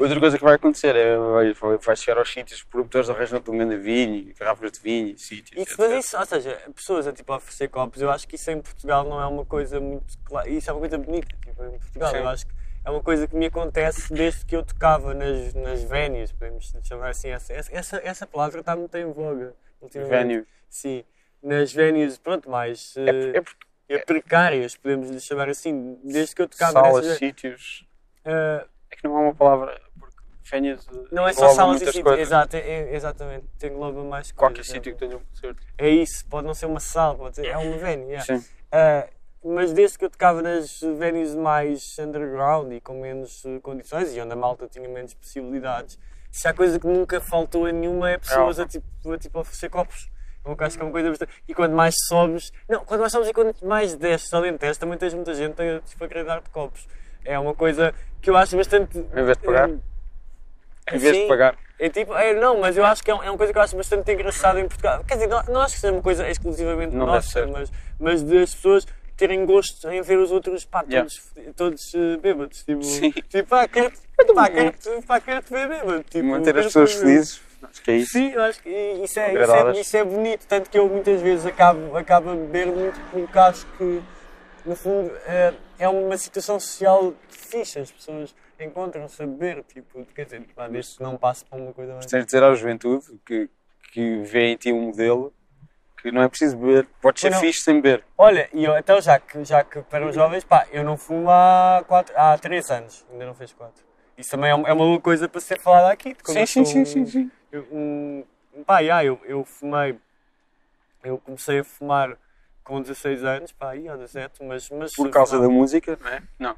Outra coisa que vai acontecer é vai, vai- chegar aos sítios, os produtores arranjam-te um grande vinho, garrafas de vinho, sítios. Isso, mas isso, ou seja, pessoas a tipo, a oferecer copos, eu acho que isso em Portugal não é uma coisa muito clara. Isso é uma coisa bonita, tipo, em Portugal. Sim. Eu acho que é uma coisa que me acontece desde que eu tocava nas, nas venues, podemos chamar assim. Essa, essa, essa palavra está muito em voga ultimamente. Venue. Sim. Nas venues, pronto, mais É, é é precárias, podemos lhe chamar assim. Desde que eu tocava salas, nessas. sítios. Eh, É que não há uma palavra. Porque venues. não é só salas e sítios. Exato, é- é- exatamente. Tem engloba mais Qualquer coisas, sítio é. que tenha um concerto. É isso, pode não ser uma sala, pode ser, é uma venue. yeah. Sim. Ah, mas desde que eu tocava nas venues mais underground e com menos eh, condições e onde a malta tinha menos possibilidades, se há coisa que nunca faltou a nenhuma é pessoas a, tipo, a tipo, oferecer copos. Eu acho que é uma coisa bastante. E quanto mais sobes. Não, quanto mais sobes e quanto mais desces alentejo, também tens muita gente a, tipo, a querer dar-te copos. É uma coisa que eu acho bastante. Em vez de pagar? É, Em vez de pagar. É tipo, é, não, mas eu acho que é, um- é uma coisa que eu acho bastante engraçada em Portugal. Quer dizer, não, não acho que seja uma coisa exclusivamente Não nossa, mas, mas das pessoas terem gosto em ver os outros, pá, Yeah. todos, todos eh, bêbados. Tipo, Sim. tipo pá, quero-te pá, quero pá, quero ver bêbado. Tipo, Manter as quero-te pessoas felizes. Acho que é isso. Sim, acho que isso é, isso, é, isso é bonito, tanto que eu muitas vezes acabo, acabo a beber muito porque acho que, no fundo, é, é uma situação social fixa, as pessoas encontram-se a beber, tipo, quer dizer, pá, desde que não passe para uma coisa mais... Tens de dizer à juventude que, que vê em ti um modelo que não é preciso beber. Pode ser Não. fixe sem beber. Olha, e eu, então já que, já que para os jovens, pá, eu não fumo há, quatro, há 3 anos, ainda não fez 4. Isso também é uma, é uma boa coisa para ser falada aqui. Sim, sim, sim, um- sim, sim. eu- um, pá, já, eu, eu fumei, eu comecei a fumar com 16 anos, pá, aí, há 17, mas... mas Por causa da música, não é? Não.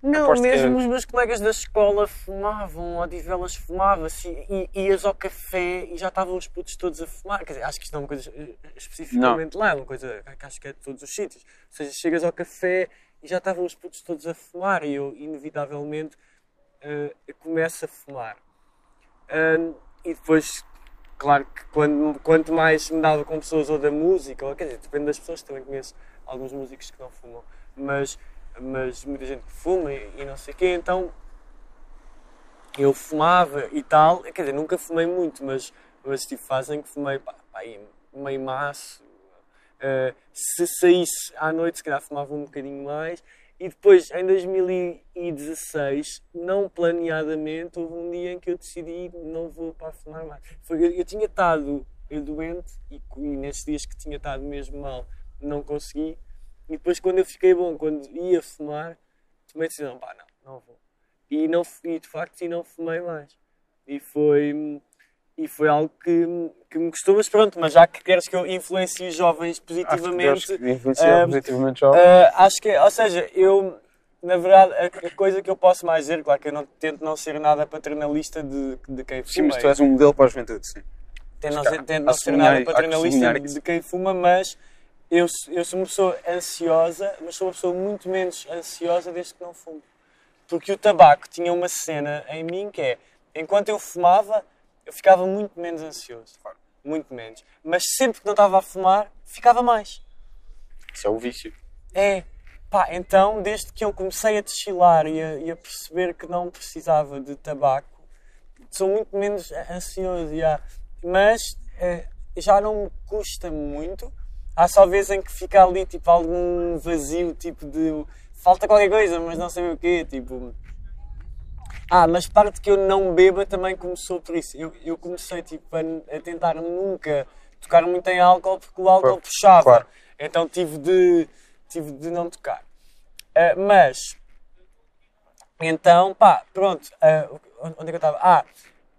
Não, aposto que mesmo é- os meus colegas da escola fumavam, Odivelas fumava-se, e e ias ao café e já estavam os putos todos a fumar. Quer dizer, acho que isto não é uma coisa eh, especificamente lá, é uma coisa que acho que é de todos os sítios. Ou seja, chegas ao café e já estavam os putos todos a fumar e eu, inevitavelmente, eh, começo a fumar. Ahn, e depois, claro que quando, quanto mais me dava com pessoas ou da música, ou, quer dizer, depende das pessoas, também conheço alguns músicos que não fumam, mas, mas muita gente que fuma e, e não sei o quê, então eu fumava e tal, quer dizer, nunca fumei muito, mas, mas tive fazem que fumei pá, pá, meio maço. Ah, se saísse à noite, se calhar fumava um bocadinho mais. E depois, em 2016, não planeadamente, houve um dia em que eu decidi não vou para fumar mais. Foi, eu, eu tinha estado doente e, e nesses dias que tinha estado mesmo mal, não consegui. E depois, quando eu fiquei bom, quando ia fumar, tomei a decisão, pá, não, não vou. E, não, e de facto, não fumei mais. E foi, e foi algo que, que me gostou, mas pronto, mas já que queres que eu influencie os jovens Acho que positivamente, influenciar ah, positivamente jovens. ah, acho que, ou seja, eu, na verdade, a, a coisa que eu posso mais dizer, claro que eu não, tento não ser nada paternalista de, de quem Sim, mas fuma. tu és um modelo para a juventude, sim. Tento não ser, tento não ser nada paternalista de, de quem fuma, mas eu, eu sou uma pessoa ansiosa, mas sou uma pessoa muito menos ansiosa desde que não fumo. Porque o tabaco tinha uma cena em mim que é, enquanto eu fumava, eu ficava muito menos ansioso. Muito menos. Mas sempre que não estava a fumar, ficava mais. Isso é o vício. É, pá, então desde que eu comecei a desfilar e a, e a perceber que não precisava de tabaco, sou muito menos ansioso, já. mas eh, já não me custa muito. Há só vezes em que fica ali tipo algum vazio, tipo de falta qualquer coisa, mas não sei o quê, tipo. Ah, mas parte que eu não beba também começou por isso. Eu, eu comecei tipo, a, a tentar nunca tocar muito em álcool porque o álcool Claro, puxava. claro. Então tive de, tive de não tocar. Ah, mas, então, pá, pronto. ah, onde é que eu estava? Ah,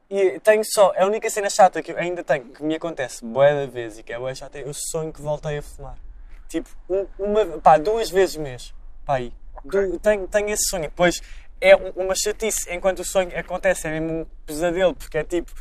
e tenho só. A única cena chata que eu ainda tenho, que me acontece boa da vez e que é boa chata, eu sonho que voltei a fumar. Tipo, um- uma, pá, duas vezes mês. Pá, aí. Du- tenho, tenho esse sonho. Depois é um- uma chatice enquanto o sonho acontece, é mesmo um pesadelo, porque é tipo.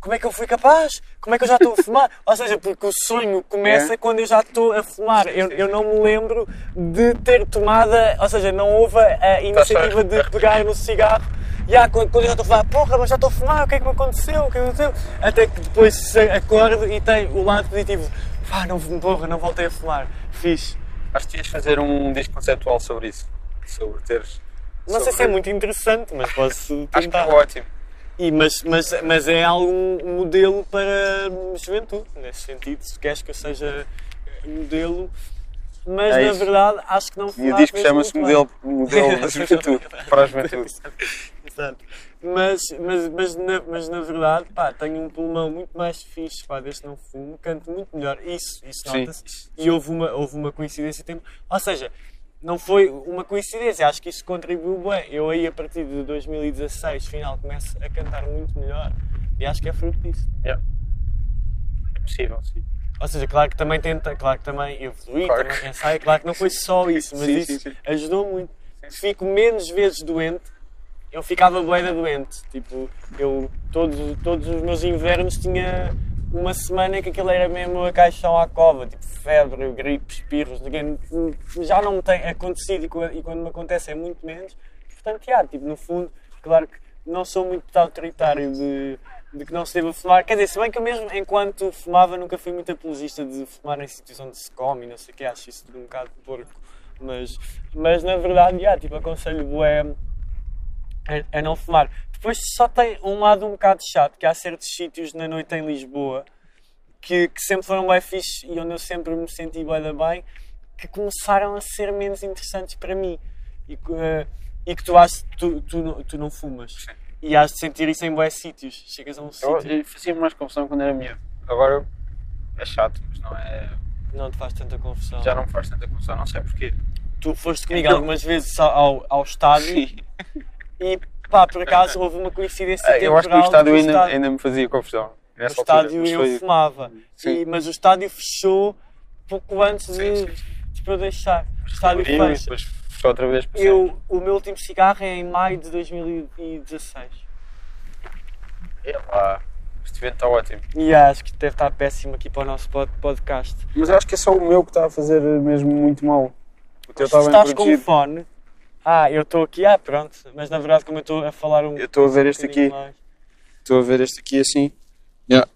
Como é que eu fui capaz? Como é que eu já estou a fumar? Ou seja, porque o sonho começa É. quando eu já estou a fumar. Eu, eu não me lembro de ter tomado, ou seja, não houve a iniciativa de pegar no cigarro. Já, quando, quando eu já estou a falar, porra, mas já estou a fumar, o que é que me aconteceu? O que é que aconteceu? Até que depois acordo e tem o lado positivo. Pá, não, porra, não voltei a fumar. Fiz. Acho que ias fazer um disco conceptual sobre isso. Sobre teres. Não sei se é muito interessante, mas posso Acho que é tentar. ótimo. E, mas, mas, mas é algum modelo para juventude, nesse sentido, se queres que eu seja modelo. Mas É na verdade acho que não E o fumar disco fez chama-se modelo, modelo da juventude. Para a juventude. Exato. Mas, mas, mas, na, mas na verdade, pá, tenho um pulmão muito mais fixe, pá, desde que não fumo, canto muito melhor. Isso, isso nota-se. E houve uma, houve uma coincidência. Tempo. Ou seja, não foi uma coincidência, acho que isso contribuiu bem. Eu aí, a partir de 2016, final, começo a cantar muito melhor. E acho que é fruto disso. Yeah. É possível, sim. Ou seja, claro que também tenta, claro que também evolui, Claro também ensaio, claro que não foi só isso, mas Sim, isso sim, sim. ajudou muito. Fico menos vezes doente, eu ficava bué da doente, tipo, eu todos, todos os meus invernos tinha uma semana em que aquilo era mesmo a caixão à cova, tipo febre, gripe, espirros, ninguém- já não me tem acontecido e quando, me acontece é muito menos. Portanto, já, tipo, no fundo, claro que não sou muito autoritário de, de que não se deva fumar. Quer dizer, se bem que eu mesmo, enquanto fumava, nunca fui muito apologista de fumar em sítios onde se come não sei o que, acho isso de um bocado porco. Mas, mas na verdade, já, tipo, aconselho bué a, a não fumar. Depois só tem um lado um bocado chato, que há certos sítios na noite em Lisboa que, que sempre foram bem fixe e onde eu sempre me senti da bem, que começaram a ser menos interessantes para mim. E, que, eh, e que tu, achas, tu, tu, não- tu não fumas. Sim. E has de sentir isso em bué sítios. Chegas a um Eu, sítio, eu fazia mais confusão quando era miúdo. Agora é chato, mas não é. não te faz tanta confusão. Já não me faz tanta confusão, não sei porquê. Tu foste comigo Então- algumas vezes ao, ao estádio e pá, por acaso houve uma coincidência Ah, Eu acho que o temporal estádio que o ainda, estádio- ainda me fazia confusão. O altura, estádio eu foi- fumava, Sim. E- mas o estádio fechou pouco antes Sim, de, sim, de para eu deixar. O estádio e fecha. fechou outra vez. por Eu, o meu último cigarro é em maio de 2016. sempre. É lá. Este evento está ótimo. E acho que deve estar péssimo aqui para o nosso pod- podcast. Mas eu acho que é só o meu que está a fazer mesmo muito mal. O teu está bem Estás com o protegido. fone. Ah, eu estou aqui, ah, pronto. Mas na verdade, como eu estou a falar um Eu estou a ver este bocadinho aqui. Estou a ver este aqui assim. Yeah.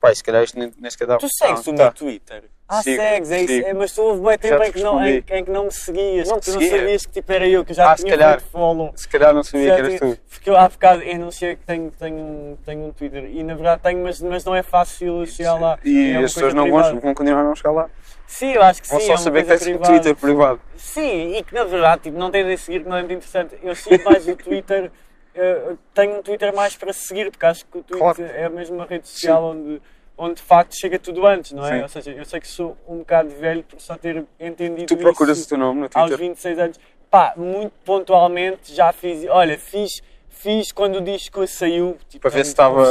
Pai, se calhar isto nem, nem sequer dá Tu segues Ah, o tá. meu Twitter? Ah, Sigo, segues, é isso. sigo. É, mas tu houve bem tempo Já em que, não, em, respondi. em que não me seguias. Não que te tu não seguia. sabias que tipo era eu, que eu já Ah, se tinha calhar. feito follow. Se calhar não sabia que eras tu. Porque eu há bocado eu anunciei que tenho, tenho, um, tenho um Twitter e na verdade tenho, mas, mas não é fácil chegar lá. E É uma as pessoas coisa não vão, privada. vão continuar a não chegar lá. Sim, eu acho que Vão sim. só é uma saber que coisa tens um privada. Twitter privado. Sim, e que na verdade tipo, não tens de seguir, que não é muito interessante. Eu sigo mais o Twitter, eh, tenho um Twitter mais para seguir, porque acho que o Twitter Claro. é a mesma rede social onde, onde de facto chega tudo antes, não é? Sim. Ou seja, eu sei que sou um bocado velho por só ter entendido Tu procuras o teu nome no aos Twitter. 26 anos. Pá, muito pontualmente já fiz. Olha, fiz, fiz quando o disco saiu. Tipo, Para ver se estava-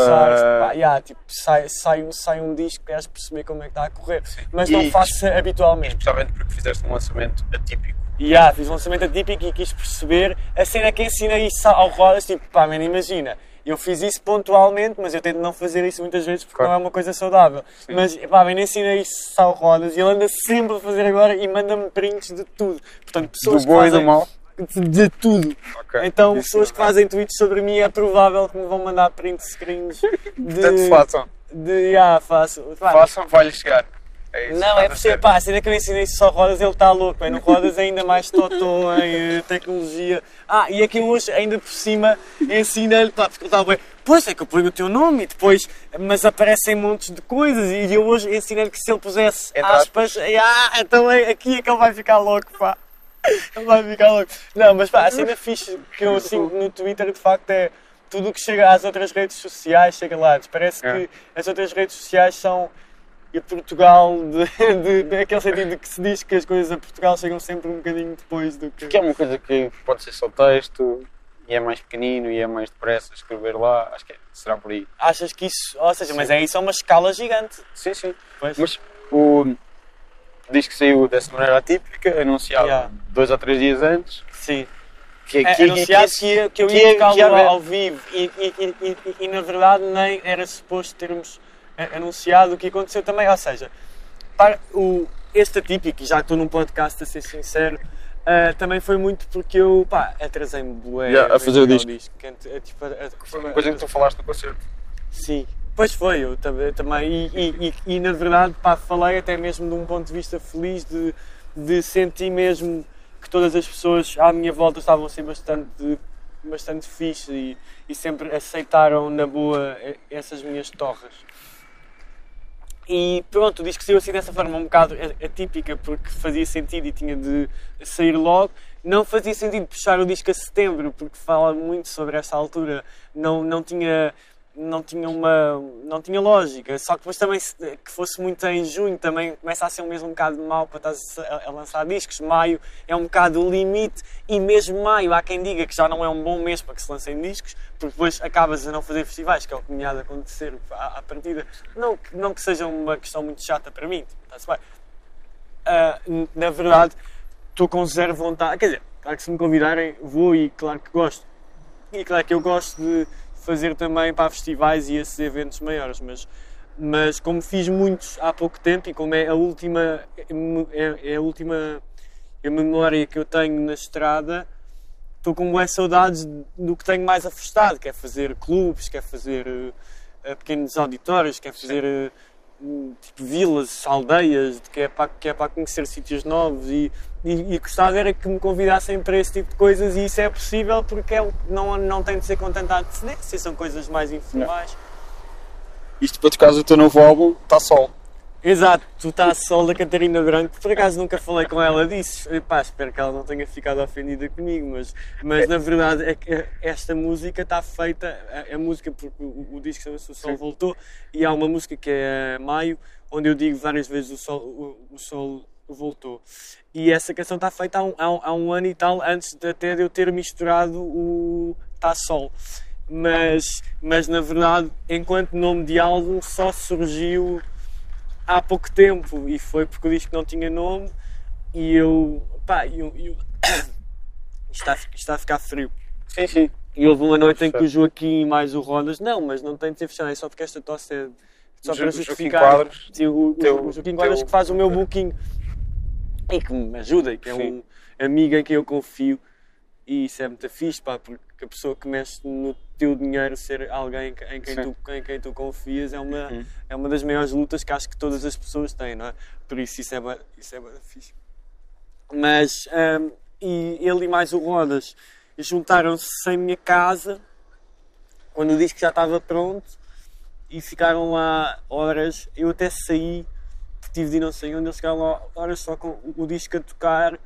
Pá, yeah, tipo, sai, sai, um, sai um disco, queres perceber como é que está a correr. Mas não E- faço habitualmente. Especialmente porque fizeste um lançamento atípico. E yeah, fiz um lançamento atípico e quis perceber. A cena que ensina isso ao Rodas, tipo, pá, man, imagina. Eu fiz isso pontualmente, mas eu tento não fazer isso muitas vezes porque Claro. não é uma coisa saudável. Mas, pá, man, ensina isso ao Rodas e ele anda sempre a fazer agora e manda-me prints de tudo. Portanto, pessoas Do bom que e do mal. de, de tudo. Ok. Então, Isso pessoas que não. fazem tweets sobre mim é provável que me vão mandar print screens de. Portanto, façam. de ah, faço. Façam, vai-lhe chegar. É isso, não, é por ser. pá, a cena que eu ensinei isso só Rodas, ele está louco, bem, no Rodas é ainda mais totó em tecnologia. Ah, e aqui hoje, ainda por cima, ensina-lhe, pá, porque ele estava bem, pois é que eu ponho o teu nome e depois, mas aparecem montes de coisas e eu hoje ensinei-lhe que se ele pusesse Entre aspas, ah, então é aqui é que ele vai ficar louco, pá. Ele vai ficar louco. Não, mas pá, a cena fixe que eu sinto no Twitter, de facto, é tudo o que chega às outras redes sociais chega lá. Parece É. que as outras redes sociais são e Portugal, de, de, daquele sentido de que se diz que as coisas a Portugal chegam sempre um bocadinho depois do que. Que é uma coisa que pode ser só texto e é mais pequenino e é mais depressa escrever lá. Acho que é- será por aí. Achas que isso. Ou seja, mas é isso a uma escala gigante. Sim, sim. Pois. Mas o diz que saiu dessa maneira atípica, anunciado Yeah. dois ou três dias antes. Sim. Que, É, que, anunciado que, que, que eu ia tocá-lo ao vivo e, e, e, e, na verdade nem era suposto termos anunciado o que aconteceu também. Ou seja, para o, este atípico, e já que estou num podcast a ser sincero, eh, também foi muito porque eu pá, atrasei-me bué Yeah, a fazer o entregar disco. que é, tipo, a- a- Foi uma coisa que tu falaste no concerto. Sim, pois foi, eu também. também e, e, e, e, na verdade, pá, falei até mesmo de um ponto de vista feliz de, de sentir mesmo que todas as pessoas à minha volta estavam a ser bastante, bastante fixe e, e sempre aceitaram na boa e- essas minhas torres. E pronto, diz que saiu assim dessa forma um bocado atípica porque fazia sentido e tinha de sair logo. Não fazia sentido puxar o disco a setembro porque fala muito sobre essa altura. Não, não tinha não tinha uma não tinha lógica. Só que depois também se- que fosse muito em junho também começa a ser um mesmo um bocado mau para estar a, a lançar discos. Maio é um bocado o limite e mesmo maio há quem diga que já não é um bom mês para que se lancem discos porque depois acabas a não fazer festivais que é o que me há de acontecer à, à partida. Não, não que seja uma questão muito chata para mim tipo, está-se bem. Ah, n- na verdade estou com zero vontade quer dizer, claro que se me convidarem vou e claro que gosto. E claro que eu gosto de fazer também para festivais e esses eventos maiores, mas mas como fiz muitos há pouco tempo e como é a última, é, é a última memória que eu tenho na estrada, estou com boas saudades do que tenho mais afastado, que é fazer clubes, quer fazer eh, pequenos auditórios, quer fazer eh, tipo vilas, aldeias, que é para, que é para conhecer sítios novos e, e, e gostava era que me convidassem para esse tipo de coisas e isso é possível porque é, não, não tem de ser com tanta antecedência, são coisas mais informais. Isto para tocares o teu novo álbum, está sol. Exato, tu estás sol da Catarina Branco, por acaso nunca falei com ela disso. Epá, espero que ela não tenha ficado ofendida comigo, mas, mas na verdade é que esta música está feita, a, a música, porque o, o disco chama-se O Sol Voltou, e há uma música que é Maio, onde eu digo várias vezes o Sol, o, o sol voltou. E essa canção está feita há um, há, um, há um ano e tal, antes de, até de eu ter misturado o Tá Sol. Mas, mas na verdade, enquanto nome de álbum, só surgiu há pouco tempo e foi porque o disco não tinha nome e eu. pá, eu. eu está, está a ficar frio. Sim, sim. E houve uma noite em que o Joaquim mais o Rodas, não, mas não tem de ser fechado, é só porque esta tosse é. Só para justificar. Quadros, Sim, o, teu- o Joaquim Quadros que faz o meu booking e que me ajuda, e que é Sim. um amigo em quem eu confio. E isso é muito fixe, pá, porque a pessoa que mexe no teu dinheiro ser alguém que- em quem, Sim. tu, em quem tu confias é uma, Uhum. é uma das maiores lutas que acho que todas as pessoas têm, não é? Por isso isso é, isso é fixe. Mas, hum, e ele e mais o Rodas juntaram-se em minha casa quando o disco já estava pronto e ficaram lá horas. Eu até saí, tive de ir não sei onde, eles ficaram lá horas só com o disco a tocar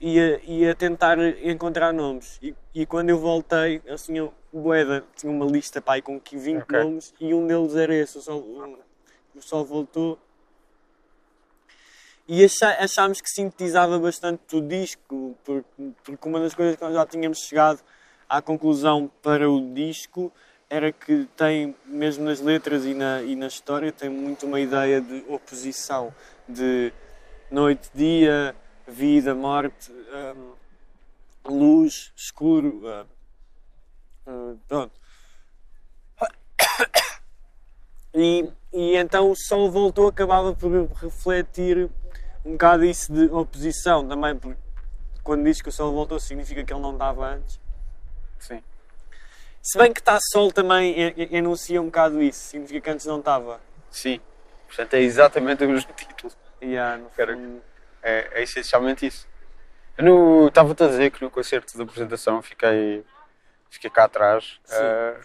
e a, tentar encontrar nomes. E, e quando eu voltei, tinham, o Boeda tinha uma lista pá, aí com 20 Ok. nomes e um deles era esse, o Sol, o, o Sol Voltou. E achá- achámos que sintetizava bastante o disco, porque, porque uma das coisas que nós já tínhamos chegado à conclusão para o disco era que tem, mesmo nas letras e na, e na história, tem muito uma ideia de oposição, de noite, dia, vida, morte, hum, luz, escuro. hum, hum, pronto. E, e então o sol voltou, acabava por refletir um bocado isso de oposição também, porque quando diz que o sol voltou significa que ele não estava antes. Sim. Se bem que está sol também enuncia um bocado isso, significa que antes não estava. Sim. Portanto, é exatamente o mesmo título. Yeah, no Quero- fundo. É, é essencialmente isso. Eu estava-te a dizer que no concerto de apresentação fiquei, fiquei cá atrás, eh,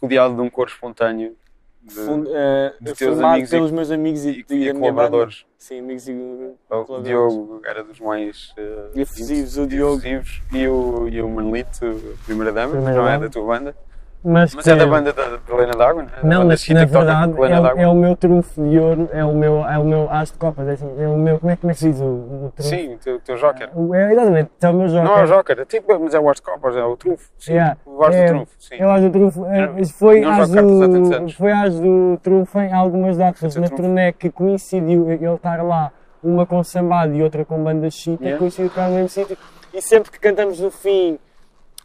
rodeado de um coro espontâneo de, Fund- eh, de teus amigos e- pelos meus amigos e, e, e e da colaboradores. banda. Sim, amigos e O colaboradores. Diogo era dos mais eh, Efusivos, o Diogo. efusivos, e o, e o Manolito, a primeira dama, Primeira não é da tua banda, Mas, mas é da banda da, Helena D'Água, não é? Não, mas na que verdade é, o- é o meu trunfo de ouro, é o meu, é o meu as de copas, é, assim, é o meu, como é, como é que se diz o, o trunfo? Sim, o teu, o teu Joker. O- É, exatamente, é o meu jogo. Não é o Joker, é tipo, mas é o As de Copas, é o trunfo. Sim, Yeah. o As É, do trunfo, sim. Acho o trunfo, é, Não- foi, não anos. do, foi às do trunfo em algumas datas na o trunfo. turnê que coincidiu ele estar lá, uma com sambado e outra com banda chita, Yeah. coincidiu estar no mesmo sítio. E sempre que cantamos no fim,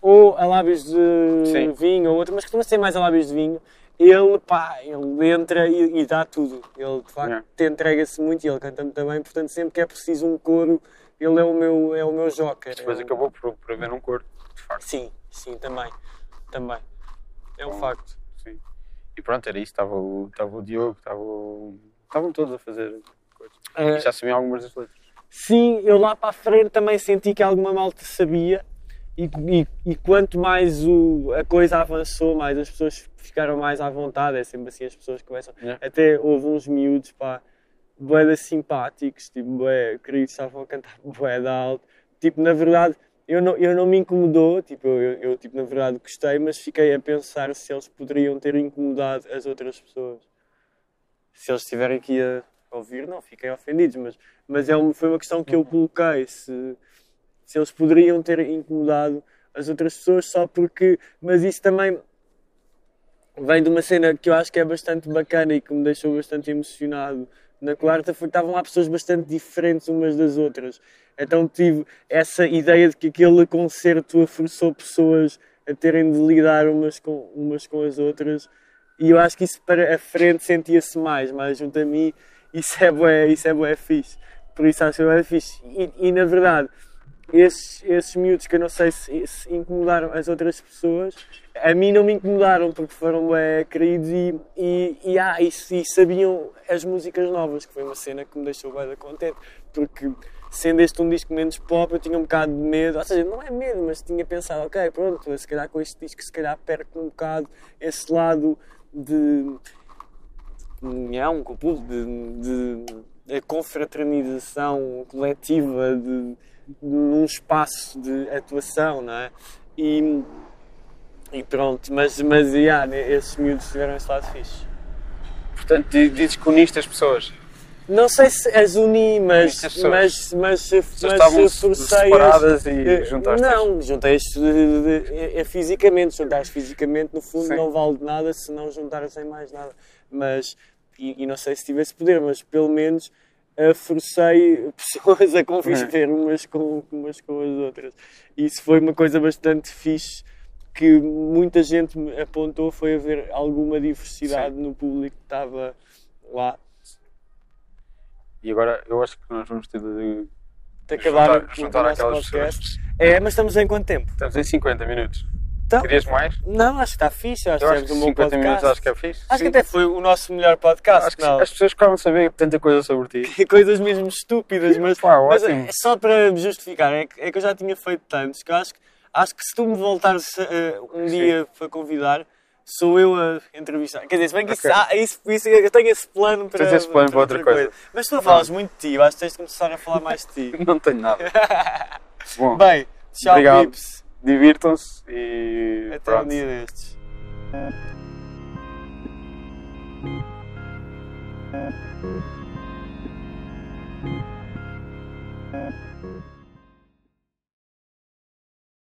ou a lábios de Sim. vinho, ou outro, mas costuma ser mais a lábios de vinho, ele, pá, ele entra e, e dá tudo. Ele, de facto, Yeah. entrega-se muito e ele canta muito bem, portanto, sempre que é preciso um coro, ele é o meu, é o meu joker. Depois É acabou por, por haver um coro, de facto. Sim, sim, também. Também. É um Bom. facto. Sim. E pronto, era isso. Estava o, estava o Diogo, estava o... estavam todos a fazer coisas. É, E já sabiam algumas das letras. sim, eu lá para a frente também senti que alguma malta sabia e, e, e quanto mais o, a coisa avançou, mais as pessoas ficaram mais à vontade. É sempre assim, as pessoas começam. Yeah. Até houve uns miúdos, pá, bué simpáticos, tipo, bué, queridos, estavam a cantar de alto. Tipo, na verdade, eu não, eu não me incomodou, tipo, eu, eu, eu, tipo, na verdade gostei, mas fiquei a pensar se eles poderiam ter incomodado as outras pessoas. Se eles estiverem aqui a ouvir, não, fiquem ofendidos, mas, mas é uma, foi uma questão que eu coloquei, se, se eles poderiam ter incomodado as outras pessoas só porque, mas isso também vem de uma cena que eu acho que é bastante bacana e que me deixou bastante emocionado na quarta foi estavam lá pessoas bastante diferentes umas das outras. Então tive essa ideia de que aquele concerto forçou pessoas a terem de lidar umas com, umas com as outras E eu acho que isso para a frente sentia-se mais, mas junto a mim isso é bué, isso é bué fixe. Por isso acho que é bué fixe. E, e na verdade, esses, esses miúdos que eu não sei se, se incomodaram as outras pessoas, a mim não me incomodaram porque foram bué queridos e, e, e, ah, e, e sabiam as músicas novas, que foi uma cena que me deixou bem contente. Porque sendo este um disco menos pop, eu tinha um bocado de medo, ou seja, não é medo, mas tinha pensado, ok, pronto, se calhar com este disco, se calhar perco um bocado esse lado de comunhão com o público, de, de, de confraternização coletiva, de, num espaço de atuação, não é? E, e pronto, mas, mas yeah, esses miúdos tiveram esse lado fixe. Portanto, di- dizes que uniste as pessoas. Não sei se as uni, mas, as mas, mas, mas se forcei separadas e Eh, juntaste Não, juntei-as eh, eh, eh, fisicamente. Juntar-as fisicamente, no fundo, Sim. não vale nada se não juntar sem mais nada. Mas, e, e não sei se tivesse poder, mas pelo menos eh, forcei pessoas a conviver umas com, umas com as outras. Isso foi uma coisa bastante fixe que muita gente me apontou foi haver alguma diversidade no público que estava lá. E agora eu acho que nós vamos ter de De acabar juntar, juntar aquelas podcast. pessoas. É, mas estamos em quanto tempo? Estamos em 50 minutos. Então, Querias mais? Não, acho que está fixe. Acho Eu que acho que tivemos um bom 50 podcast. minutos acho que é fixe. Acho que Sim. até foi o nosso melhor podcast. Acho que não. as pessoas a saber tanta coisa sobre ti. Coisas mesmo estúpidas, mas, Pá, mas é só para me justificar. É que, é que eu já tinha feito tantos que eu acho, que- acho que se tu me voltares eh, um Sim. dia para convidar, sou eu a entrevistar. Quer dizer, se bem que isso, Ok. ah, isso, isso- eu tenho esse plano para, Tens esse plano para outra coisa. Mas tu falas muito de ti, acho que tens de começar a falar mais de ti. Não tenho nada. Bom, Bem, tchau, pips divirtam-se e. Até pronto. um dia destes. Thank